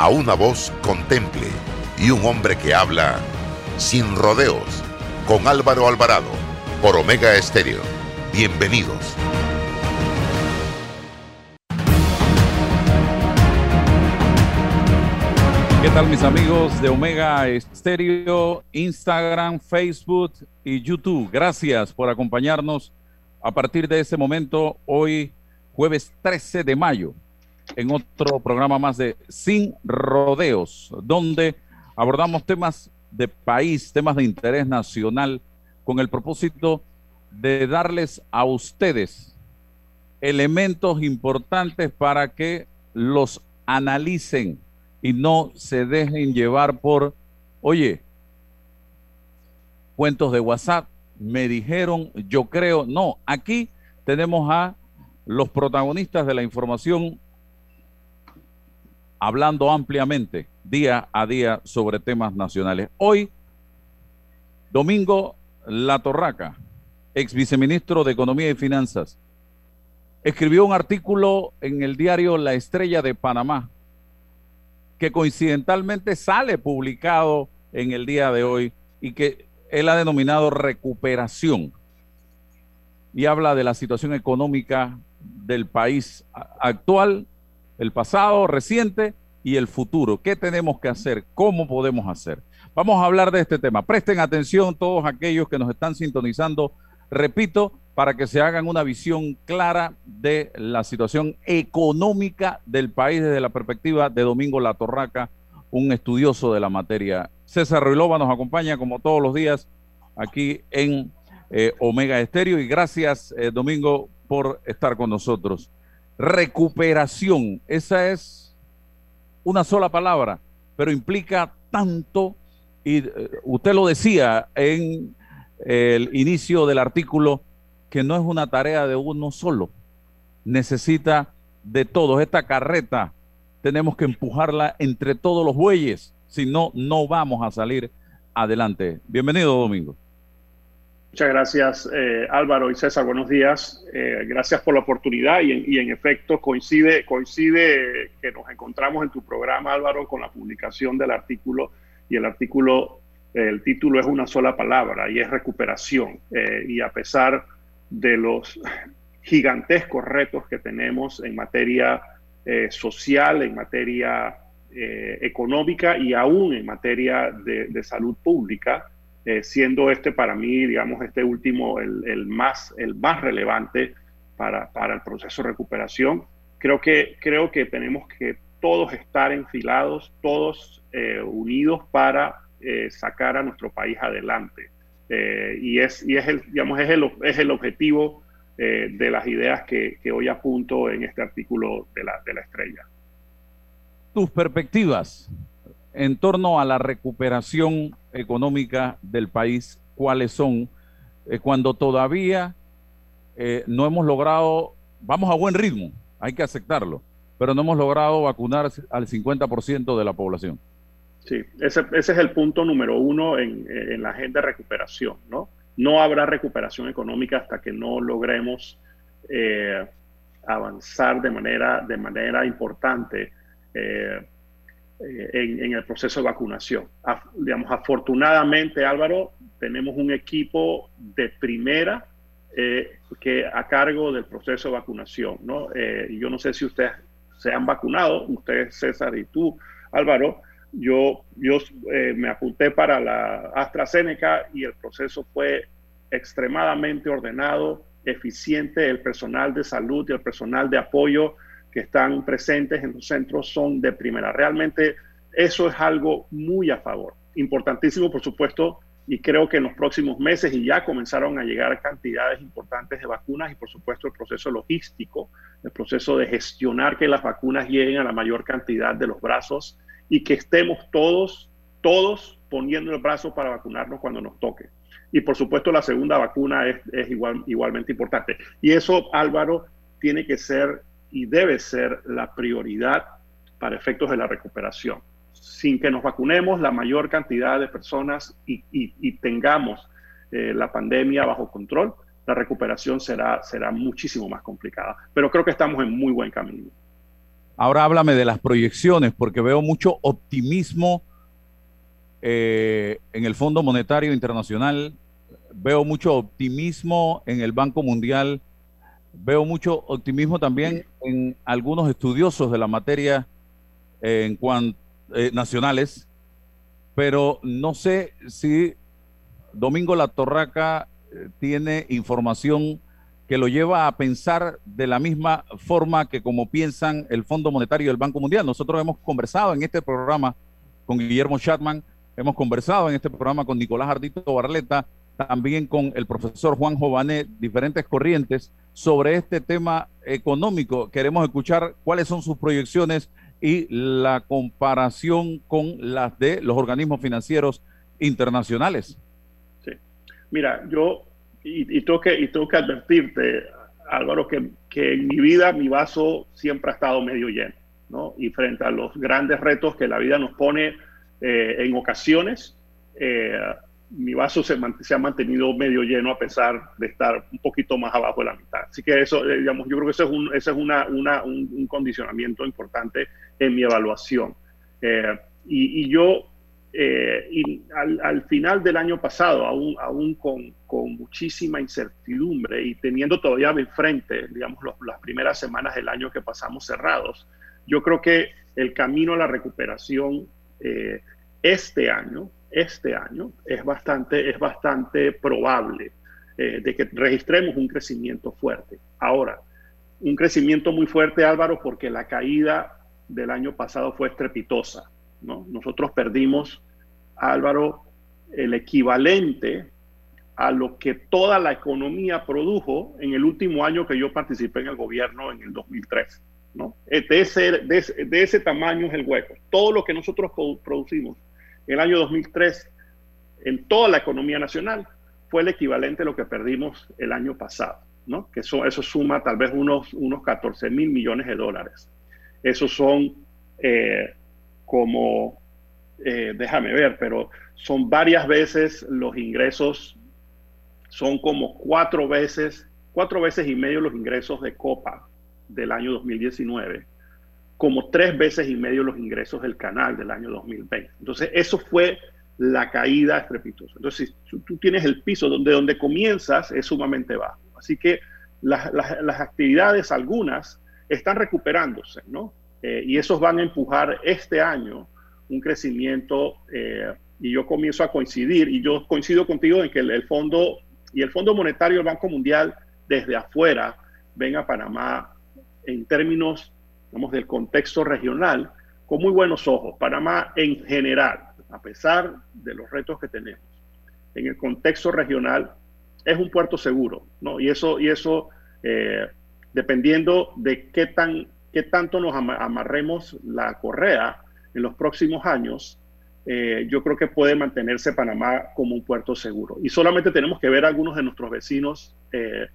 a una voz contemple y un hombre que habla sin rodeos con Álvaro Alvarado por Omega Estéreo. Bienvenidos. ¿Qué tal mis amigos de Omega Estéreo, Instagram, Facebook y YouTube? Gracias por acompañarnos a partir de este momento, hoy jueves 13 de mayo en otro programa más de Sin Rodeos, donde abordamos temas de país, temas de interés nacional, con el propósito de darles a ustedes elementos importantes para que los analicen y no se dejen llevar por, oye, cuentos de WhatsApp, me dijeron, yo creo, no, aquí tenemos a los protagonistas de la información hablando ampliamente día a día sobre temas nacionales. Hoy, Domingo La Torraca, ex viceministro de Economía y Finanzas, escribió un artículo en el diario La Estrella de Panamá, que coincidentalmente sale publicado en el día de hoy y que él ha denominado recuperación. Y habla de la situación económica del país actual el pasado reciente y el futuro. ¿Qué tenemos que hacer? ¿Cómo podemos hacer? Vamos a hablar de este tema. Presten atención todos aquellos que nos están sintonizando, repito, para que se hagan una visión clara de la situación económica del país desde la perspectiva de Domingo La Torraca, un estudioso de la materia. César Ruilova nos acompaña como todos los días aquí en eh, Omega Estéreo y gracias eh, Domingo por estar con nosotros recuperación. Esa es una sola palabra, pero implica tanto, y eh, usted lo decía en el inicio del artículo, que no es una tarea de uno solo, necesita de todos. Esta carreta tenemos que empujarla entre todos los bueyes, si no, no vamos a salir adelante. Bienvenido, Domingo. Muchas gracias eh, Álvaro y César, buenos días. Eh, gracias por la oportunidad y en, efecto coincide, coincide que nos encontramos en tu programa Álvaro con la publicación del artículo y el artículo, el título es una sola palabra y es recuperación. Eh, y a pesar de los gigantescos retos que tenemos en materia social, en materia económica y aún en materia de salud pública, eh, siendo este para mí, digamos, este último el, más, el más relevante para, el proceso de recuperación. Creo que, creo que tenemos que todos estar enfilados, todos eh, unidos para eh, sacar a nuestro país adelante. y es, y es, el, digamos, es, el, es el objetivo de las ideas que, que, hoy apunto en este artículo de la, de la estrella. Tus perspectivas en torno a la recuperación económica del país, cuáles son, eh, cuando todavía eh, no hemos logrado, vamos a buen ritmo, hay que aceptarlo, pero no hemos logrado vacunar al 50% de la población. Sí, ese, es el punto número uno en, la agenda de recuperación, ¿no? No habrá recuperación económica hasta que no logremos eh, avanzar de manera, de manera importante en, el proceso de vacunación. digamos, afortunadamente, Álvaro, tenemos un equipo de primera eh, que a cargo del proceso de vacunación. ¿no? Eh, yo no sé si ustedes se han vacunado, ustedes, César y tú, Álvaro. Yo, yo me apunté para la AstraZeneca y el proceso fue extremadamente ordenado, eficiente. El personal de salud y el personal de apoyo que están presentes en los centros son de primera. Realmente eso es algo muy a favor. Importantísimo, por supuesto, y creo que en los próximos meses y ya comenzaron a llegar cantidades importantes de vacunas y por supuesto el proceso logístico el proceso de gestionar que las vacunas lleguen a la mayor cantidad de los brazos y que estemos todos, todos poniendo el brazo para vacunarnos cuando nos toque. Y por supuesto la segunda vacuna es, igual, igualmente importante. Y eso, Álvaro, tiene que ser y debe ser la prioridad para efectos de la recuperación. Sin que nos vacunemos la mayor cantidad de personas y, tengamos eh, la pandemia bajo control, la recuperación será, será muchísimo más complicada. Pero creo que estamos en muy buen camino. Ahora háblame de las proyecciones, porque veo mucho optimismo eh, en el Fondo Monetario Internacional, veo mucho optimismo en el Banco Mundial, veo mucho optimismo también en algunos estudiosos de la materia eh, en cuanto eh, nacionales, pero no sé si Domingo La Torraca tiene información que lo lleva a pensar de la misma forma que como piensan el Fondo Monetario y el Banco Mundial. Nosotros hemos conversado en este programa con Guillermo Chatman, hemos conversado en este programa con Nicolás Ardito Barleta, también con el profesor Juan Jované, diferentes corrientes sobre este tema económico. Queremos escuchar cuáles son sus proyecciones y la comparación con las de los organismos financieros internacionales. Sí. Mira, yo y, tengo que, y tengo que advertirte, Álvaro, que, que, en mi vida mi vaso siempre ha estado medio lleno, ¿no? Y frente a los grandes retos que la vida nos pone eh, en ocasiones, eh, mi vaso se, ha mantenido medio lleno a pesar de estar un poquito más abajo de la mitad. Así que eso, eh, digamos, yo creo que eso es un, ese es una, una, un, condicionamiento importante en mi evaluación. y, y, yo eh, al, final del año pasado, aún, aún con, con, muchísima incertidumbre y teniendo todavía enfrente, digamos, las primeras semanas del año que pasamos cerrados, yo creo que el camino a la recuperación eh, este año, este año, es bastante, es bastante probable eh, de que registremos un crecimiento fuerte. Ahora, un crecimiento muy fuerte, Álvaro, porque la caída del año pasado fue estrepitosa nosotros perdimos, Álvaro, el equivalente a lo que toda la economía produjo en el último año que yo participé en el gobierno en el 2003. ¿no? De, ese, de, ese, tamaño es el hueco. Todo lo que nosotros producimos el año 2003 en toda la economía nacional fue el equivalente a lo que perdimos el año pasado, ¿no? que eso, eso suma tal vez unos, unos 14 mil millones de dólares. Esos son eh, como, eh, déjame ver, pero son varias veces los ingresos, son como cuatro veces, cuatro veces y medio los ingresos de Copa del año 2019, como tres veces y medio los ingresos del canal del año 2020. Entonces, eso fue la caída estrepitosa. Entonces, si tú tienes el piso donde, donde comienzas, es sumamente bajo. Así que las, las actividades, algunas, están recuperándose, ¿no? Eh, y esos van a empujar este año un crecimiento eh, y yo comienzo a coincidir y yo coincido contigo en que el, fondo y el Fondo Monetario del Banco Mundial desde afuera ven a Panamá en términos digamos, del contexto regional con muy buenos ojos. Panamá en general, a pesar de los retos que tenemos, en el contexto regional es un puerto seguro, ¿no? Y eso, y eso eh, dependiendo de qué tan qué tanto nos amarremos la correa en los próximos años, eh, yo creo que puede mantenerse Panamá como un puerto seguro. Y solamente tenemos que ver a algunos de nuestros vecinos eh,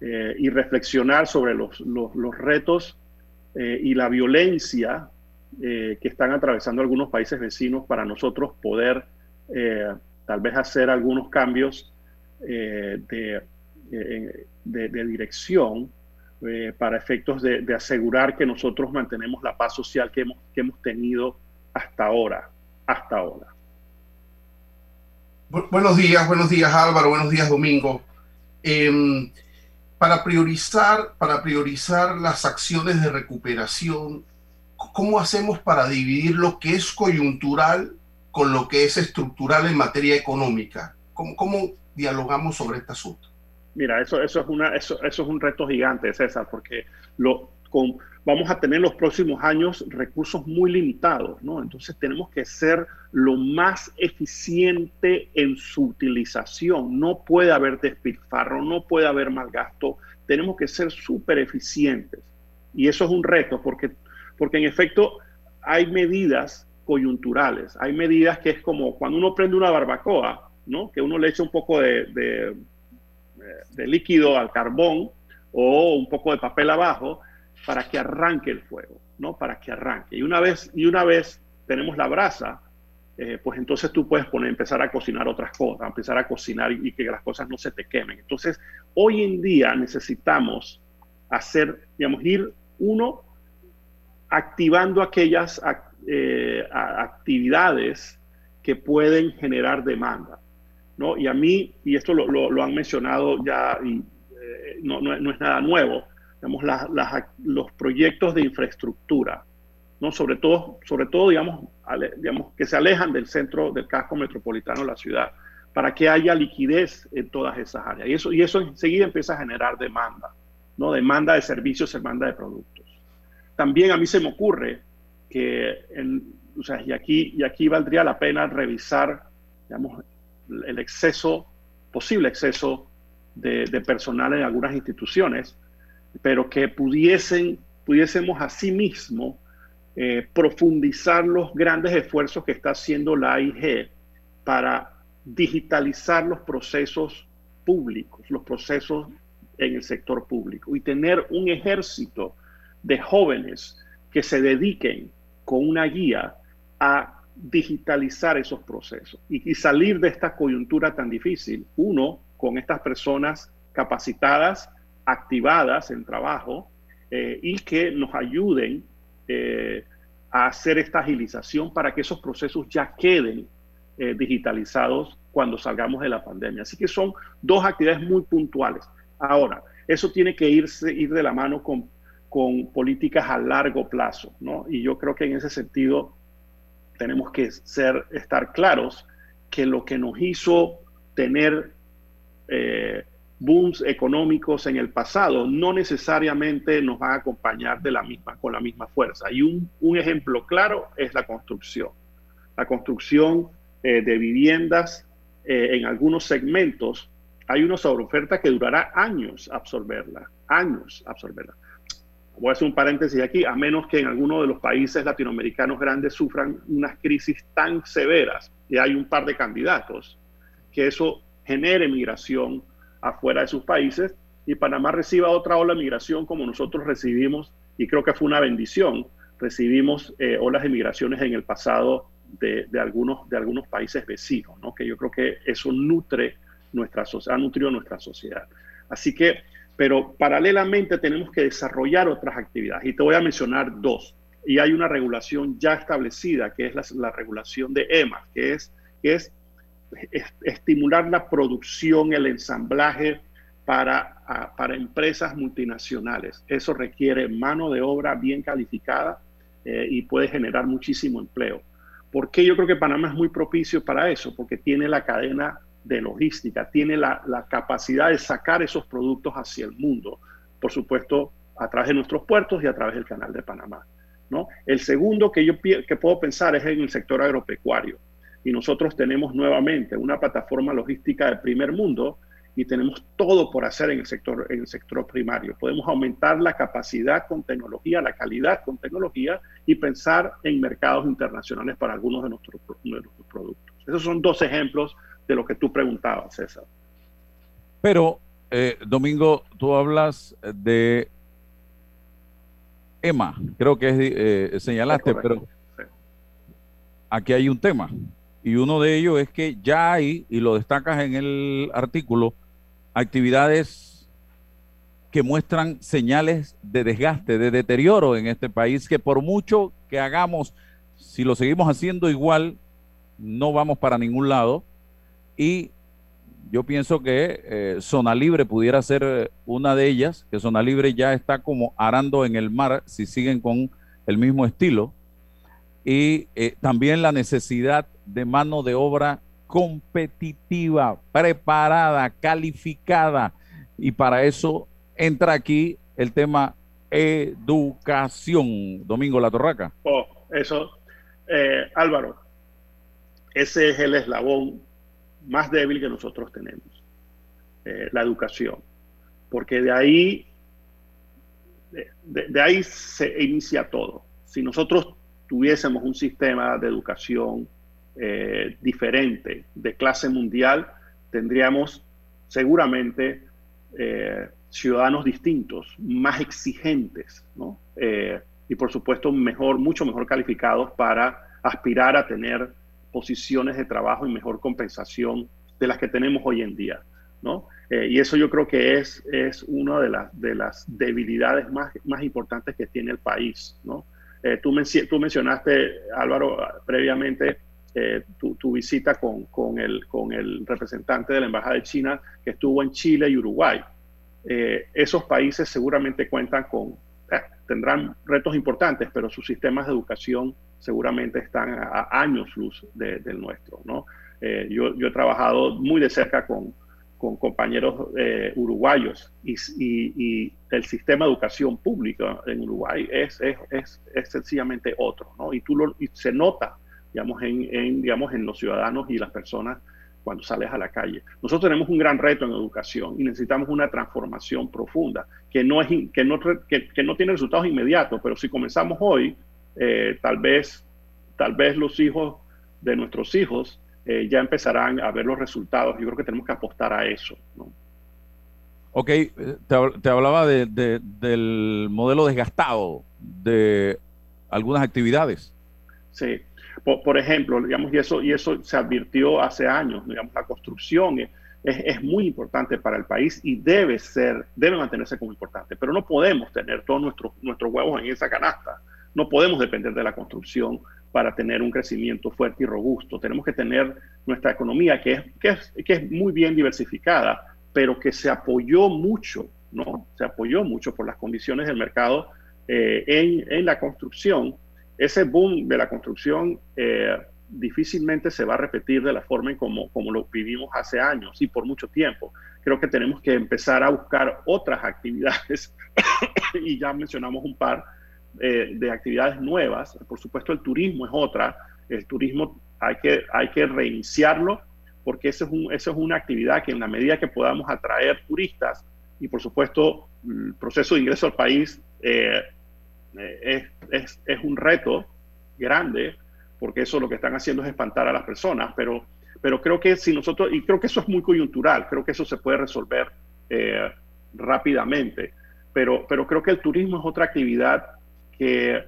eh, y reflexionar sobre los, los, retos y la violencia que están atravesando algunos países vecinos para nosotros poder tal vez hacer algunos cambios de, de dirección eh, para efectos de, asegurar que nosotros mantenemos la paz social que hemos, que hemos tenido hasta ahora, hasta ahora. buenos días, buenos días Álvaro, buenos días Domingo. Para priorizar, para priorizar las acciones de recuperación, ¿cómo hacemos para dividir lo que es coyuntural con lo que es estructural en materia económica? ¿Cómo, cómo dialogamos sobre este asunto? Mira, eso, eso, es una, eso, eso es un reto gigante, César, porque lo, vamos a tener en los próximos años recursos muy limitados, ¿no? Entonces tenemos que ser lo más eficiente en su utilización. No puede haber despilfarro, no puede haber mal gasto. tenemos que ser súper eficientes. Y eso es un reto porque, porque en efecto hay medidas coyunturales, hay medidas que es como cuando uno prende una barbacoa, ¿no? que uno le echa un poco de líquido al carbón o un poco de papel abajo para que arranque el fuego, ¿no? Para que arranque. Y una vez, y una vez tenemos la brasa, eh, pues entonces tú puedes poner, empezar a cocinar otras cosas, empezar a cocinar y, que las cosas no se te quemen. Entonces, hoy en día necesitamos hacer, digamos, ir uno activando aquellas eh, actividades que pueden generar demanda. ¿no? Y a mí, y esto lo, han mencionado ya, y, eh, no, no, es nada nuevo, digamos, los proyectos de infraestructura, ¿no? Sobre todo, sobre todo digamos, digamos, que se alejan del centro del casco metropolitano de la ciudad, para que haya liquidez en todas esas áreas. Y eso, y eso enseguida empieza a generar demanda, ¿no? Demanda de servicios, demanda de productos. También a mí se me ocurre que, o sea, y aquí, y aquí valdría la pena revisar, digamos, el exceso, posible exceso de, de personal en algunas instituciones, pero que pudiesen, pudiésemos asimismo eh, profundizar los grandes esfuerzos que está haciendo la AIG para digitalizar los procesos públicos, los procesos en el sector público y tener un ejército de jóvenes que se dediquen con una guía a digitalizar esos procesos y, salir de esta coyuntura tan difícil, uno, con estas personas capacitadas, activadas en trabajo eh, y que nos ayuden eh, a hacer esta agilización para que esos procesos ya queden eh, digitalizados cuando salgamos de la pandemia. Así que son dos actividades muy puntuales. Ahora, eso tiene que irse, ir de la mano con, con políticas a largo plazo, ¿no? Y yo creo que en ese sentido tenemos que ser, estar claros que lo que nos hizo tener booms económicos en el pasado no necesariamente nos van a acompañar de la misma, con la misma fuerza. Y un, un ejemplo claro es la construcción. La construcción eh, de viviendas eh, en algunos segmentos, hay una sobreoferta que durará años absorberla, años absorberla. Voy a hacer un paréntesis aquí, a menos que en alguno de los países latinoamericanos grandes sufran unas crisis tan severas, y hay un par de candidatos, que eso genere migración afuera de sus países y Panamá reciba otra ola de migración como nosotros recibimos, y creo que fue una bendición, recibimos eh, olas de migraciones en el pasado de, algunos, de algunos países vecinos, ¿no? que yo creo que eso nutre nuestra, ha nutrido nuestra sociedad. Así que, pero paralelamente tenemos que desarrollar otras actividades, y te voy a mencionar dos. Y hay una regulación ya establecida, que es la, la regulación de EMA, que es, que es estimular la producción, el ensamblaje para, para empresas multinacionales. Eso requiere mano de obra bien calificada eh, y puede generar muchísimo empleo. ¿Por qué yo creo que Panamá es muy propicio para eso? Porque tiene la cadena de logística, tiene la, capacidad de sacar esos productos hacia el mundo, por supuesto, a través de nuestros puertos y a través del canal de Panamá. ¿no? El segundo que yo que puedo pensar es en el sector agropecuario y nosotros tenemos nuevamente una plataforma logística de primer mundo y tenemos todo por hacer en el sector, en el sector primario. Podemos aumentar la capacidad con tecnología, la calidad con tecnología y pensar en mercados internacionales para algunos de nuestros, productos. Esos son dos ejemplos de lo que tú preguntabas, César. Pero, eh, Domingo, tú hablas de EMA, creo que eh, señalaste, pero aquí hay un tema y uno de ellos es que ya hay, y lo destacas en el artículo, actividades que muestran señales de desgaste, de deterioro en este país, que por mucho que hagamos, si lo seguimos haciendo igual, no vamos para ningún lado. Y yo pienso que eh, Zona Libre pudiera ser una de ellas, que Zona Libre ya está como arando en el mar si siguen con el mismo estilo. Y eh, también la necesidad de mano de obra competitiva, preparada, calificada. Y para eso entra aquí el tema educación. Domingo La Torraca. Oh, eso, eh, Álvaro, ese es el eslabón más débil que nosotros tenemos, eh, la educación. porque de ahí, de, ahí se inicia todo. Si nosotros tuviésemos un sistema de educación eh, diferente, de clase mundial, tendríamos seguramente eh, ciudadanos distintos, más exigentes, ¿no? Eh, y por supuesto mejor, mucho mejor calificados para aspirar a tener posiciones de trabajo y mejor compensación de las que tenemos hoy en día. ¿no? Eh, y eso yo creo que es, es una de, las de las debilidades más, más importantes que tiene el país. ¿no? Eh, tú, tú, mencionaste, Álvaro, previamente eh, tu, visita con, con, el, con el representante de la Embajada de China que estuvo en Chile y Uruguay. esos países seguramente cuentan con, tendrán retos importantes, pero sus sistemas de educación seguramente están a, años luz del nuestro. ¿no? Eh, yo, yo, he trabajado muy de cerca con, con compañeros eh, uruguayos y, y, el sistema de educación pública en Uruguay es, es, es, es sencillamente otro. ¿no? Y, tú lo, y se nota digamos, en, en, digamos, en los ciudadanos y las personas cuando sales a la calle. Nosotros tenemos un gran reto en educación y necesitamos una transformación profunda que no, es, que no, que, que no tiene resultados inmediatos, pero si comenzamos hoy, eh, tal, vez, tal vez los hijos de nuestros hijos eh, ya empezarán a ver los resultados. Yo creo que tenemos que apostar a eso. ¿no? Ok, eh, te, hablaba de, del modelo desgastado de algunas actividades. Sí, por, ejemplo, digamos, y eso, y eso se advirtió hace años, digamos, la construcción es, es, muy importante para el país y debe ser, debe mantenerse como importante, pero no podemos tener todos nuestros, nuestros huevos en esa canasta. No podemos depender de la construcción para tener un crecimiento fuerte y robusto. Tenemos que tener nuestra economía que es, que es, que es muy bien diversificada, pero que se apoyó mucho, ¿no? Se apoyó mucho por las condiciones del mercado eh, en, en la construcción ese boom de la construcción eh, difícilmente se va a repetir de la forma en como, como lo vivimos hace años y por mucho tiempo. Creo que tenemos que empezar a buscar otras actividades y ya mencionamos un par eh, de actividades nuevas. Por supuesto, el turismo es otra. El turismo hay que, hay que reiniciarlo porque eso es, un, eso es una actividad que en la medida que podamos atraer turistas y por supuesto el proceso de ingreso al país eh, es, es, es, un reto grande, porque eso lo que están haciendo es espantar a las personas, pero, pero creo que si nosotros, y creo que eso es muy coyuntural, creo que eso se puede resolver eh, rápidamente, pero, pero creo que el turismo es otra actividad que,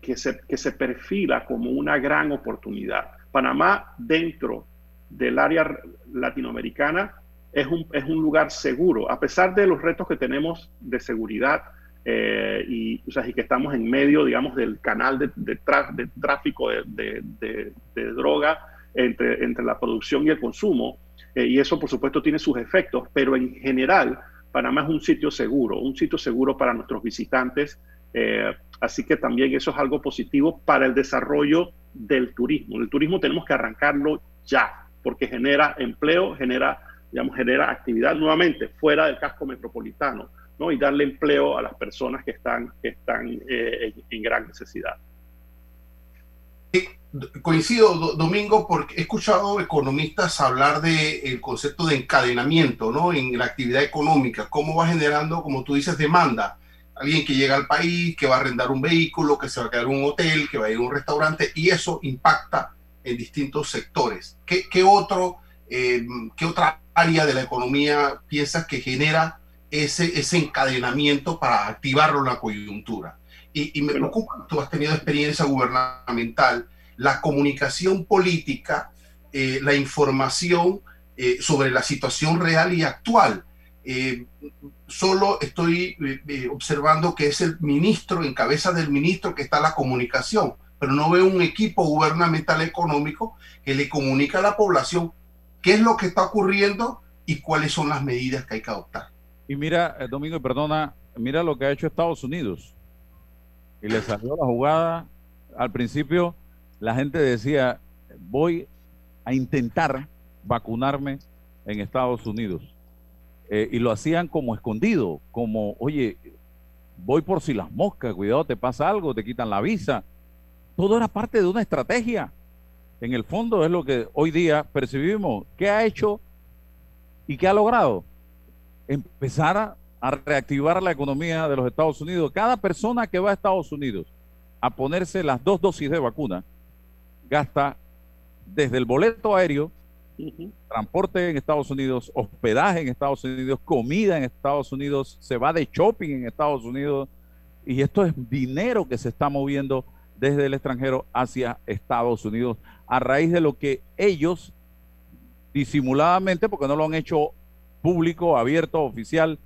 que, se, que se perfila como una gran oportunidad. Panamá dentro del área latinoamericana es un, es un lugar seguro, a pesar de los retos que tenemos de seguridad, eh, y, que estamos en medio, digamos, del canal de, tráfico de, droga entre, entre la producción y el consumo. Eh, y eso, por supuesto, tiene sus efectos, pero en general, Panamá es un sitio seguro, un sitio seguro para nuestros visitantes. Eh, así que también eso es algo positivo para el desarrollo del turismo. El turismo tenemos que arrancarlo ya, porque genera empleo, genera, digamos, genera actividad nuevamente fuera del casco metropolitano y darle empleo a las personas que están, que están eh, en, gran necesidad. Coincido, Domingo, porque he escuchado economistas hablar del concepto de encadenamiento ¿no? en la actividad económica, cómo va generando, como tú dices, demanda. Alguien que llega al país, que va a arrendar un vehículo, que se va a quedar en un hotel, que va a ir a un restaurante, y eso impacta en distintos sectores. ¿Qué, qué otro, eh, ¿Qué otra área de la economía piensas que genera ese, ese encadenamiento para activarlo la coyuntura. Y, y me preocupa, tú has tenido experiencia gubernamental, la comunicación política, eh, la información eh, sobre la situación real y actual. Eh, solo estoy observando que es el ministro, en cabeza del ministro, que está la comunicación, pero no veo un equipo gubernamental económico que le comunica a la población qué es lo que está ocurriendo y cuáles son las medidas que hay que adoptar. Y mira, eh, Domingo, perdona, mira lo que ha hecho Estados Unidos. Y le salió la jugada. Al principio, la gente decía, voy a intentar vacunarme en Estados Unidos. Eh, y lo hacían como escondido, como, oye, voy por si las moscas, cuidado, te pasa algo, te quitan la visa. Todo era parte de una estrategia. En el fondo es lo que hoy día percibimos. ¿Qué ha hecho y qué ha logrado? Empezar a reactivar la economía de los Estados Unidos. Cada persona que va a Estados Unidos a ponerse las dos dosis de vacuna gasta desde el boleto aéreo, transporte en Estados Unidos, hospedaje en Estados Unidos, comida en Estados Unidos, se va de shopping en Estados Unidos y esto es dinero que se está moviendo desde el extranjero hacia Estados Unidos a raíz de lo que ellos disimuladamente, porque no lo han hecho público, abierto, oficial,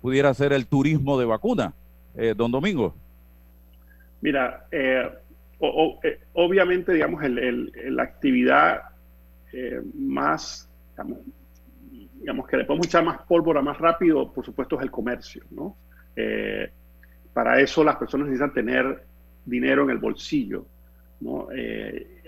pudiera ser el turismo de vacuna. Eh, don Domingo. Mira, eh, eh, obviamente, digamos, la actividad más, digamos, que le podemos echar más pólvora más rápido, por supuesto, es el comercio, ¿no? para eso las personas necesitan tener dinero en el bolsillo, ¿no?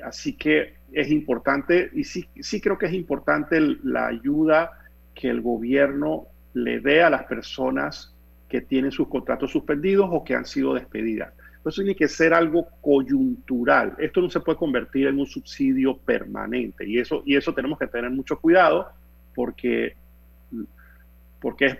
así que es importante, y sí, sí creo que es importante la ayuda que el gobierno le dé a las personas que tienen sus contratos suspendidos o que han sido despedidas. Eso tiene que ser algo coyuntural. Esto no se puede convertir en un subsidio permanente y eso, y eso tenemos que tener mucho cuidado porque, porque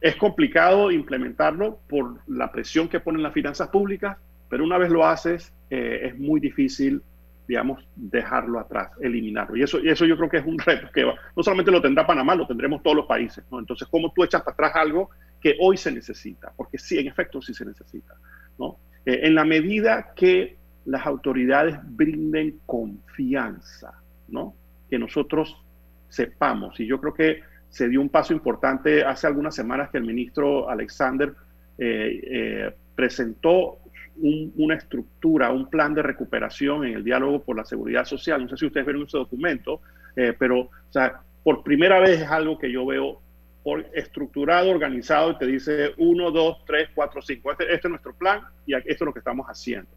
es, complicado implementarlo por la presión que ponen las finanzas públicas, pero una vez lo haces eh, es muy difícil digamos, dejarlo atrás, eliminarlo. Y eso, y eso yo creo que es un reto que no solamente lo tendrá Panamá, lo tendremos todos los países. ¿no? Entonces, ¿cómo tú echas para atrás algo que hoy se necesita? Porque sí, en efecto, sí se necesita. ¿no? Eh, en la medida que las autoridades brinden confianza, ¿no? que nosotros sepamos, y yo creo que se dio un paso importante hace algunas semanas que el ministro Alexander eh, eh, presentó una estructura, un plan de recuperación en el diálogo por la seguridad social. No sé si ustedes vieron ese documento, eh, pero o sea, por primera vez es algo que yo veo estructurado, organizado y te dice 1, 2, 3, 4, 5. Este, es nuestro plan y esto es lo que estamos haciendo.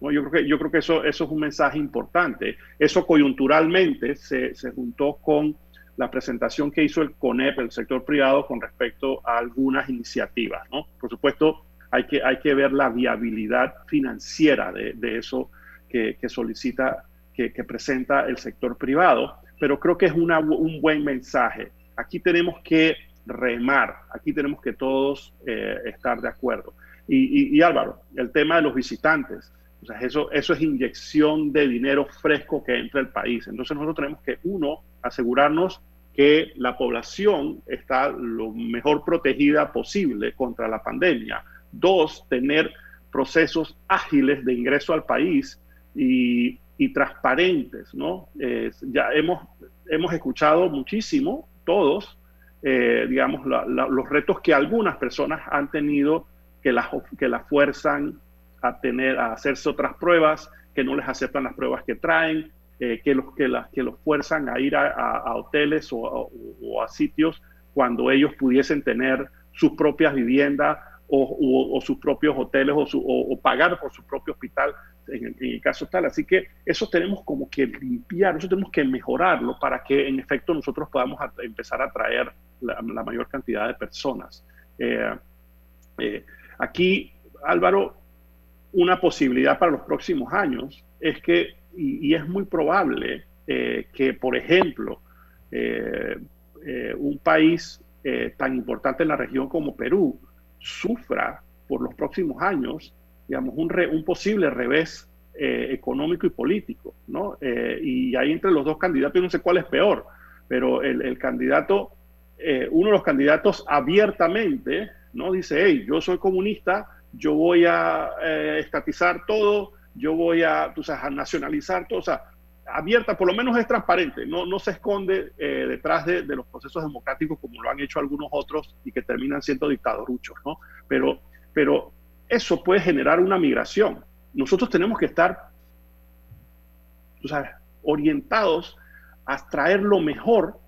yo creo que, yo creo que eso, eso es un mensaje importante. Eso coyunturalmente se, se juntó con la presentación que hizo el CONEP, el sector privado, con respecto a algunas iniciativas. ¿no? Por supuesto, hay que, hay que ver la viabilidad financiera de, eso que, solicita, que, presenta el sector privado, pero creo que es un buen mensaje. Aquí tenemos que remar, aquí tenemos que todos eh, estar de acuerdo. Y, Álvaro, el tema de los visitantes, o sea, eso, eso es inyección de dinero fresco que entra al país. Entonces nosotros tenemos que, uno, asegurarnos que la población está lo mejor protegida posible contra la pandemia. Dos, tener procesos ágiles de ingreso al país y, transparentes, ¿no? ya hemos, hemos escuchado muchísimo, todos, eh, digamos, los retos que algunas personas han tenido que las, que las fuerzan a tener, a hacerse otras pruebas, que no les aceptan las pruebas que traen, eh, que, los, que, las, que los fuerzan a ir a, hoteles o, o, a sitios cuando ellos pudiesen tener sus propias viviendas o, sus propios hoteles o, pagar por su propio hospital en el, caso tal. Así que eso tenemos como que limpiar, eso tenemos que mejorarlo para que en efecto nosotros podamos empezar a atraer la, mayor cantidad de personas. Eh, eh, aquí, Álvaro, una posibilidad para los próximos años es que, y, es muy probable eh, que, por ejemplo, un país tan importante en la región como Perú, sufra por los próximos años, digamos, un, un posible revés eh, económico y político, ¿no? Eh, y ahí entre los dos candidatos, no sé cuál es peor, pero el, candidato, eh, uno de los candidatos abiertamente, ¿no? Dice, hey, yo soy comunista, yo voy a estatizar todo, yo voy a, tú sabes, a nacionalizar todo, o sea, abierta, por lo menos es transparente, no, no se esconde eh, detrás de, los procesos democráticos como lo han hecho algunos otros y que terminan siendo dictadoruchos, ¿no? Pero, pero eso puede generar una migración. Nosotros tenemos que estar orientados a traer lo mejor,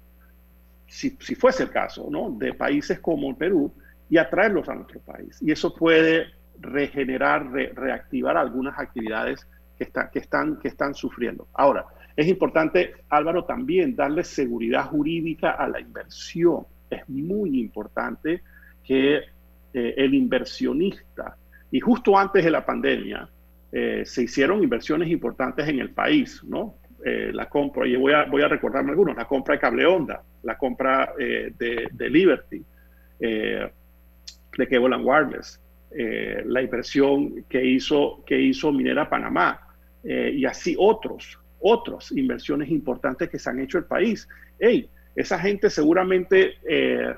si, fuese el caso, ¿no? De países como el Perú y atraerlos a nuestro país. Y eso puede regenerar, reactivar algunas actividades que, que, están, que están sufriendo. Ahora, es importante, Álvaro, también darle seguridad jurídica a la inversión. Es muy importante que eh, el inversionista, y justo antes de la pandemia, eh, se hicieron inversiones importantes en el país, ¿no? Eh, la compra, y voy a, voy a recordarme algunos, la compra de Cable Onda, la compra de, de, Liberty, de Cable Wireless, eh, la inversión que hizo, que hizo Minera Panamá eh, y así otros, otras inversiones importantes que se han hecho el país. Hey, esa gente seguramente eh,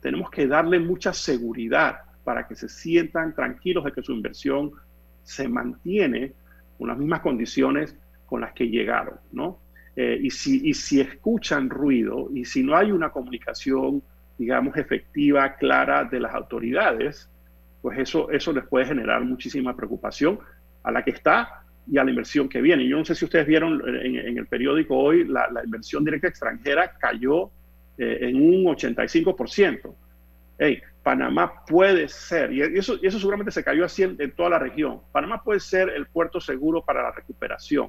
tenemos que darle mucha seguridad para que se sientan tranquilos de que su inversión se mantiene con las mismas condiciones con las que llegaron, ¿no? y, si, y si escuchan ruido y si no hay una comunicación, digamos, efectiva, clara de las autoridades, pues eso, eso les puede generar muchísima preocupación a la que está y a la inversión que viene. Yo no sé si ustedes vieron en, el periódico hoy, la, inversión directa extranjera cayó eh, en un 85%. Hey, Panamá puede ser, y eso, eso seguramente se cayó así en, toda la región, Panamá puede ser el puerto seguro para la recuperación.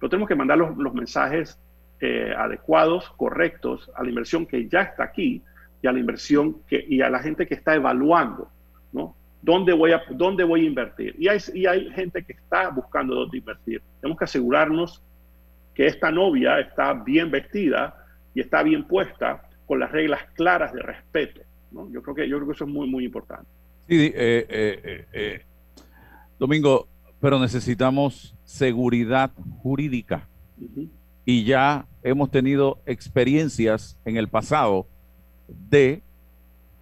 Pero tenemos que mandar los, los mensajes eh, adecuados, correctos, a la inversión que ya está aquí y a la inversión que, y a la gente que está evaluando, ¿no? ¿Dónde voy a, dónde voy a invertir? Y hay, y hay gente que está buscando dónde invertir. Tenemos que asegurarnos que esta novia está bien vestida y está bien puesta con las reglas claras de respeto. ¿no? Yo, creo que, yo creo que eso es muy, muy importante. Sí, eh, eh, eh, Domingo, pero necesitamos seguridad jurídica. Y ya hemos tenido experiencias en el pasado de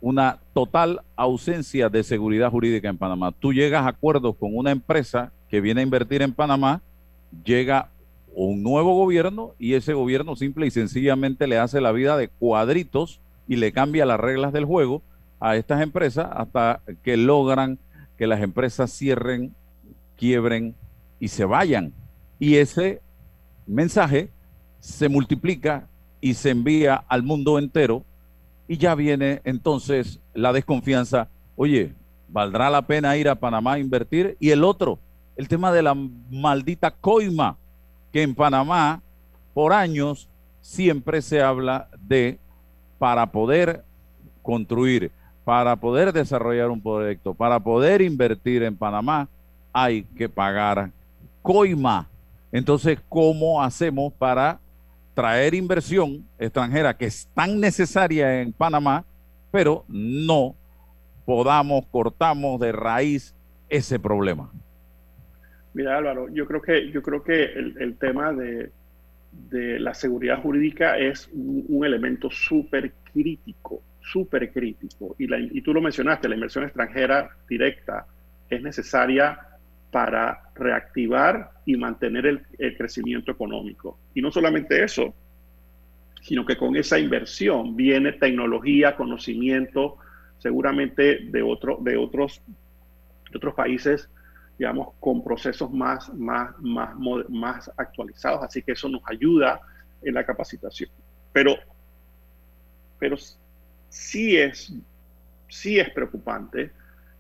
una total ausencia de seguridad jurídica en Panamá. Tú llegas a acuerdos con una empresa que viene a invertir en Panamá, llega un nuevo gobierno y ese gobierno simple y sencillamente le hace la vida de cuadritos y le cambia las reglas del juego a estas empresas hasta que logran que las empresas cierren, quiebren y se vayan. Y ese mensaje se multiplica y se envía al mundo entero y ya viene entonces la desconfianza, oye, ¿valdrá la pena ir a Panamá a invertir? Y el otro, el tema de la maldita coima, que en Panamá por años siempre se habla de para poder construir, para poder desarrollar un proyecto, para poder invertir en Panamá, hay que pagar coima. Entonces, ¿cómo hacemos para traer inversión extranjera que es tan necesaria en Panamá, pero no podamos, cortamos de raíz ese problema. Mira Álvaro, yo creo que, yo creo que el, tema de, la seguridad jurídica es un, elemento súper crítico, súper crítico. Y, y tú lo mencionaste, la inversión extranjera directa es necesaria para reactivar y mantener el, crecimiento económico. Y no solamente eso, sino que con esa inversión viene tecnología, conocimiento, seguramente de, otro, de, otros, de otros países, digamos, con procesos más, más, más, más actualizados. Así que eso nos ayuda en la capacitación. Pero, pero sí, es, sí es preocupante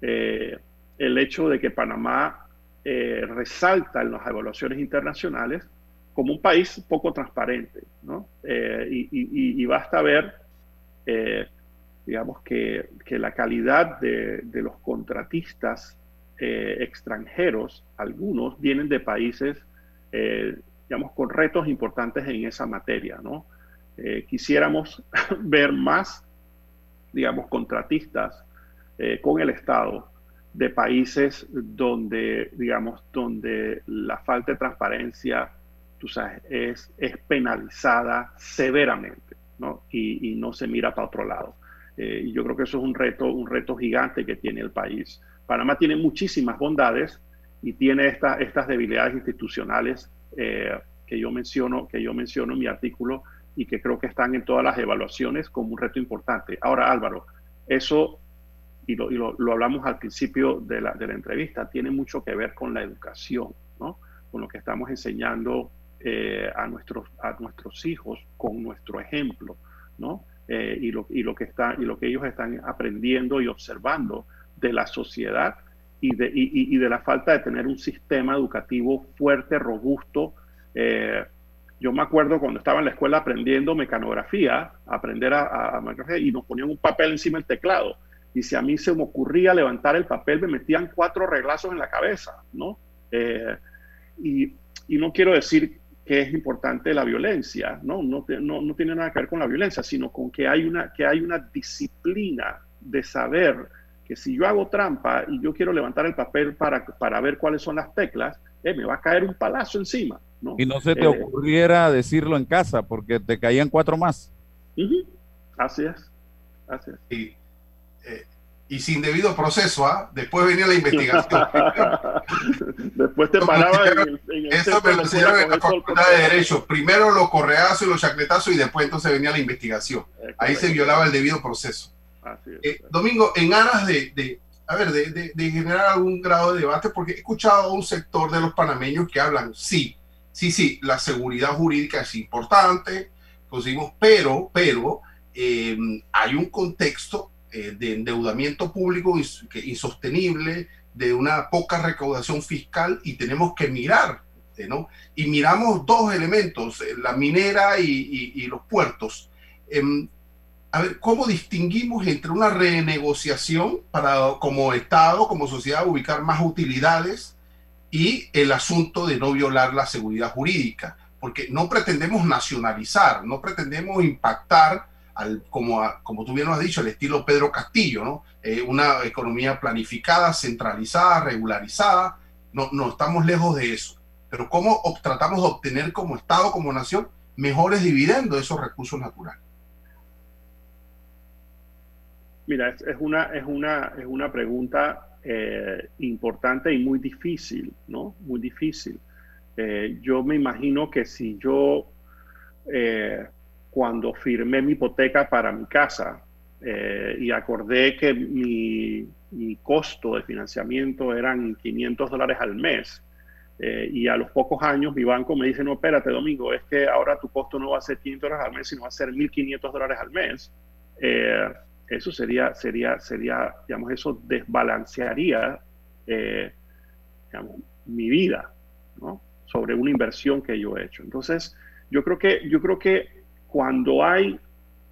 eh, el hecho de que Panamá eh, resalta en las evaluaciones internacionales como un país poco transparente, ¿no? Eh, y, basta ver, eh, digamos, que, la calidad de, los contratistas extranjeros, algunos vienen de países, digamos, con retos importantes en esa materia, ¿no? quisiéramos ver más, digamos, contratistas con el Estado de países donde, digamos, donde la falta de transparencia, tú sabes, es, es penalizada severamente, ¿no? Y, no se mira para otro lado. Eh, y yo creo que eso es un reto, un reto gigante que tiene el país. Panamá tiene muchísimas bondades y tiene estas debilidades institucionales eh, que, yo menciono, que yo menciono en mi artículo y que creo que están en todas las evaluaciones como un reto importante. Ahora, Álvaro, eso y, lo, hablamos al principio de la, de la, entrevista, tiene mucho que ver con la educación, ¿no? con lo que estamos enseñando eh, a, nuestros, a nuestros hijos con nuestro ejemplo, ¿no? Eh, y, lo, y, lo que está, y lo que ellos están aprendiendo y observando de la sociedad y de, y, de la falta de tener un sistema educativo fuerte, robusto. Eh, yo me acuerdo cuando estaba en la escuela aprendiendo mecanografía, aprender a, a, y nos ponían un papel encima del teclado y si a mí se me ocurría levantar el papel, me metían cuatro reglazos en la cabeza, ¿no? Eh, y, y, no quiero decir que es importante la violencia, ¿no? No, no, no tiene nada que ver con la violencia, sino con que hay una, que hay una disciplina de saber que si yo hago trampa y yo quiero levantar el papel para, para ver cuáles son las teclas, eh, me va a caer un palazo encima. ¿no? Y no se te Eh, ocurriera decirlo en casa porque te caían cuatro más. ujú, Así es. Así es. Y, eh, y sin debido proceso, ¿ah? Después venía la investigación. Después te paraba en el, en el Eso me lo enseñaron en la Facultad de Derecho. Primero los correazos y los chacletazos y después entonces venía la investigación. Ahí se violaba el debido proceso. Así es. Eh, Domingo, en aras de, de- a ver, de, de- de generar algún grado de debate, porque he escuchado a un sector de los panameños que hablan, sí, sí, sí, la seguridad jurídica es importante, conseguimos, pero, pero eh, hay un contexto eh, de endeudamiento público insostenible, de una poca recaudación fiscal y tenemos que mirar, eh. Y miramos dos elementos, eh, la minera y los puertos. Em, a ver, ¿cómo distinguimos entre una renegociación para como Estado, como sociedad, ubicar más utilidades y el asunto de no violar la seguridad jurídica? Porque no pretendemos nacionalizar, no pretendemos impactar, como, como tú bien lo has dicho, al estilo Pedro Castillo, ¿no? Eh, una economía planificada, centralizada, regularizada. No, no estamos lejos de eso. Pero ¿cómo tratamos de obtener como Estado, como nación, mejores dividendos de esos recursos naturales? Mira, es, una, es, una, es una pregunta eh, importante y muy difícil, ¿no? Muy difícil. Eh, yo me imagino que si yo, cuando firmé mi hipoteca para mi casa eh, y acordé que mi, mi costo de financiamiento eran 500 dólares al mes, eh, y a los pocos años mi banco me dice, no, espérate, Domingo, es que ahora tu costo no va a ser 500 dólares al mes, sino va a ser 1.500 dólares al mes. Eh, eso sería, sería, sería, digamos, eso desbalancearía, eh, digamos, mi vida, ¿no? Sobre una inversión que yo he hecho. Entonces, yo creo que, yo creo que cuando hay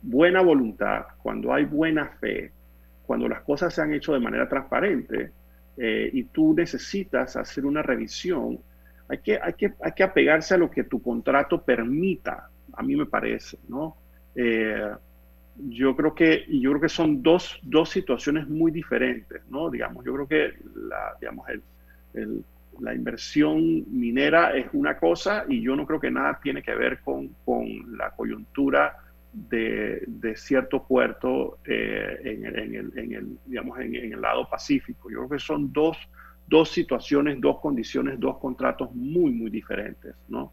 buena voluntad, cuando hay buena fe, cuando las cosas se han hecho de manera transparente eh, y tú necesitas hacer una revisión, hay que, hay, que, hay que apegarse a lo que tu contrato permita, a mí me parece, ¿no? Eh, yo creo que yo creo que son dos, dos situaciones muy diferentes, ¿no? Digamos, yo creo que la, digamos, el, el, la inversión minera es una cosa y yo no creo que nada tiene que ver con, con la coyuntura de, de cierto puerto eh, en, el, en, el, en, el, digamos, en, en, el lado pacífico. Yo creo que son dos, dos situaciones, dos condiciones, dos contratos muy, muy diferentes, ¿no?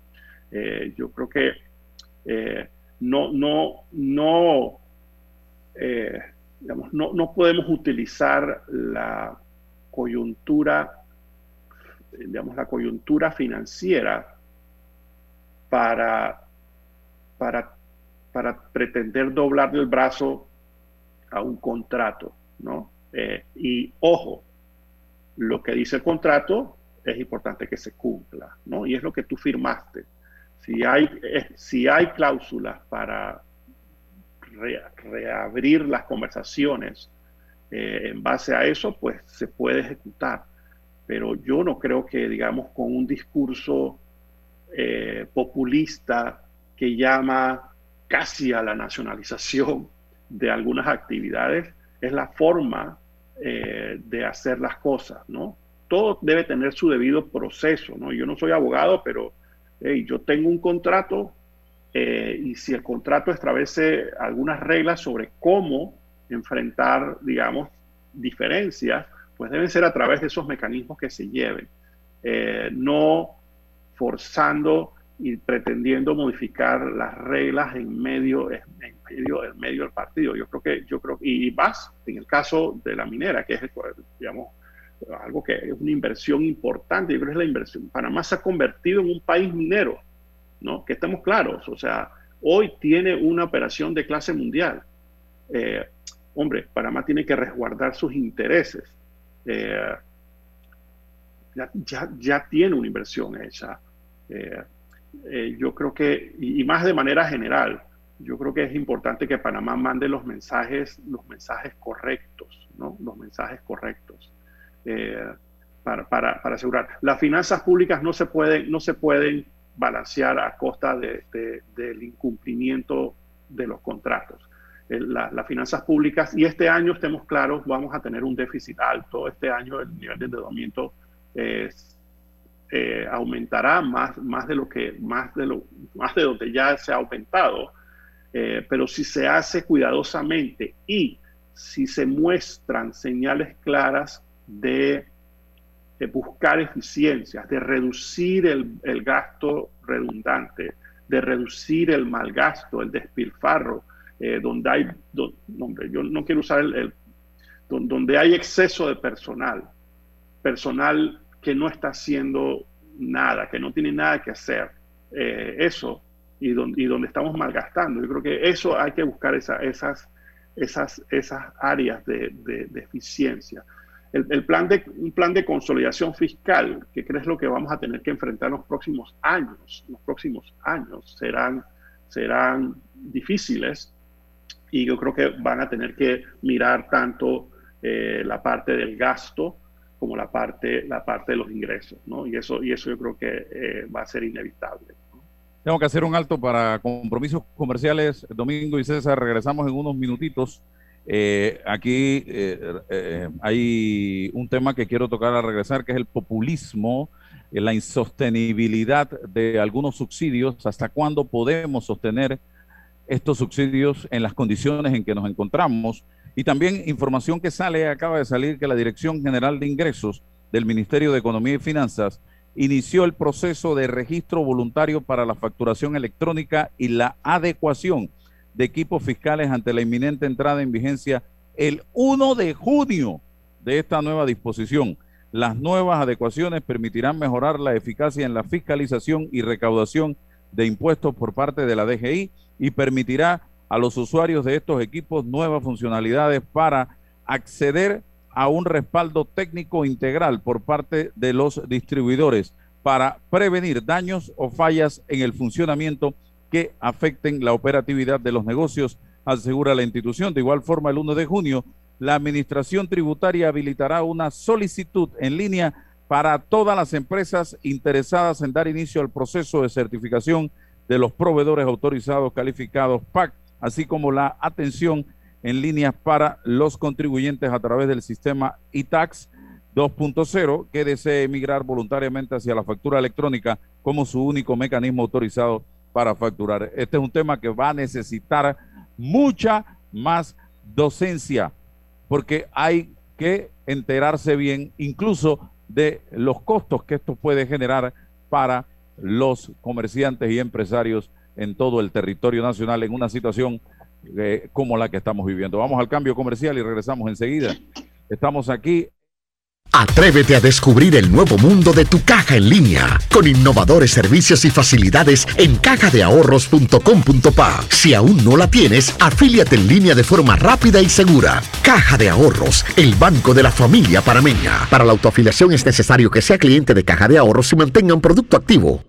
Eh, yo creo que eh, no, no, no, digamos, no, no, podemos utilizar la coyuntura, digamos, la coyuntura financiera para, para, para pretender doblar el brazo a un contrato, ¿no? Eh, y ojo, lo que dice el contrato es importante que se cumpla, ¿no? Y es lo que tú firmaste. Si hay, eh, si hay cláusulas para re, reabrir las conversaciones eh, en base a eso, pues se puede ejecutar. Pero yo no creo que, digamos, con un discurso eh, populista que llama casi a la nacionalización de algunas actividades, es la forma eh, de hacer las cosas, ¿no? Todo debe tener su debido proceso, ¿no? Yo no soy abogado, pero yo tengo un contrato eh, y si el contrato establece algunas reglas sobre cómo enfrentar, digamos, diferencias, pues deben ser a través de esos mecanismos que se lleven, eh, no forzando y pretendiendo modificar las reglas en medio, en medio, en medio del partido. Yo creo que, yo creo, y más en el caso de la minera, que es, digamos, algo que es una inversión importante, yo creo que es la inversión. Panamá se ha convertido en un país minero, ¿no? Que estamos claros, o sea, hoy tiene una operación de clase mundial. Eh, hombre, Panamá tiene que resguardar sus intereses. Eh, ya, ya, ya, tiene una inversión hecha. Eh, eh, yo creo que, y, más de manera general, yo creo que es importante que Panamá mande los mensajes, los mensajes correctos, ¿no? Los mensajes correctos. Para, para, para, asegurar. Las finanzas públicas no se pueden, no se pueden balancear a costa de, del incumplimiento de los contratos. Las finanzas públicas y este año, estemos claros, vamos a tener un déficit alto. Este año el nivel de endeudamiento eh, aumentará más, más de lo que más de lo más de donde ya se ha aumentado. Eh, pero si se hace cuidadosamente y si se muestran señales claras de, buscar eficiencias, de reducir el, gasto redundante, de reducir el mal gasto, el despilfarro, eh, donde hay, yo no quiero usar el, donde hay exceso de personal, personal que no está haciendo nada, que no tiene nada que hacer. Eh, eso y donde, y donde estamos malgastando. Yo creo que eso hay que buscar esas, esas, esas áreas de, de, eficiencia. El, el, plan de, un plan de consolidación fiscal, que crees lo que vamos a tener que enfrentar en los próximos años, los próximos años serán, serán difíciles y yo creo que van a tener que mirar tanto eh, la parte del gasto como la parte, la parte de los ingresos, ¿no? Y eso, y eso yo creo que eh, va a ser inevitable. Tengo que hacer un alto para compromisos comerciales. Domingo y César, regresamos en unos minutitos. Eh, aquí hay un tema que quiero tocar al regresar, que es el populismo, la insostenibilidad de algunos subsidios. ¿Hasta cuándo podemos sostener estos subsidios en las condiciones en que nos encontramos? Y también información que sale, acaba de salir que la Dirección General de Ingresos del Ministerio de Economía y Finanzas inició el proceso de registro voluntario para la facturación electrónica y la adecuación de equipos fiscales ante la inminente entrada en vigencia el 1 de junio de esta nueva disposición. Las nuevas adecuaciones permitirán mejorar la eficacia en la fiscalización y recaudación de impuestos por parte de la DGI y permitirá a los usuarios de estos equipos nuevas funcionalidades para acceder a un respaldo técnico integral por parte de los distribuidores para prevenir daños o fallas en el funcionamiento que afecten la operatividad de los negocios, asegura la institución. De igual forma, el 1 de junio, la Administración Tributaria habilitará una solicitud en línea para todas las empresas interesadas en dar inicio al proceso de certificación de los proveedores autorizados calificados PAC, así como la atención en línea para los contribuyentes a través del sistema ITAX 2.0 que desee emigrar voluntariamente hacia la factura electrónica como su único mecanismo autorizado para facturar. Este es un tema que va a necesitar mucha más docencia porque hay que enterarse bien incluso de los costos que esto puede generar para los comerciantes y empresarios en todo el territorio nacional en una situación eh, como la que estamos viviendo. Vamos al cambio comercial y regresamos enseguida. Estamos aquí. Atrévete a descubrir el nuevo mundo de tu caja en línea con innovadores servicios y facilidades en cajadeahorros.com.pa. Si aún no la tienes, afíliate en línea de forma rápida y segura. Caja de Ahorros, el banco de la familia parameña. Para la autoafiliación es necesario que sea cliente de Caja de Ahorros y mantenga un producto activo.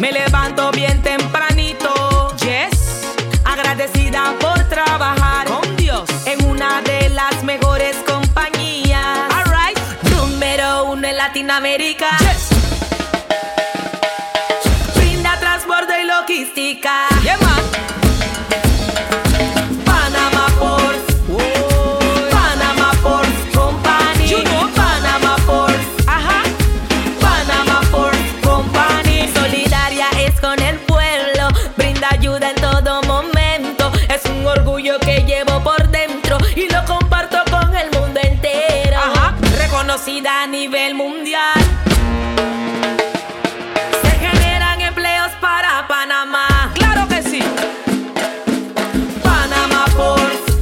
Me levanto bien tempranito. Yes. Agradecida por trabajar con Dios en una de las mejores compañías. Alright. Número uno en Latinoamérica. A nivel mundial. Se generan empleos para Panamá. Claro que sí. Panamá Ports.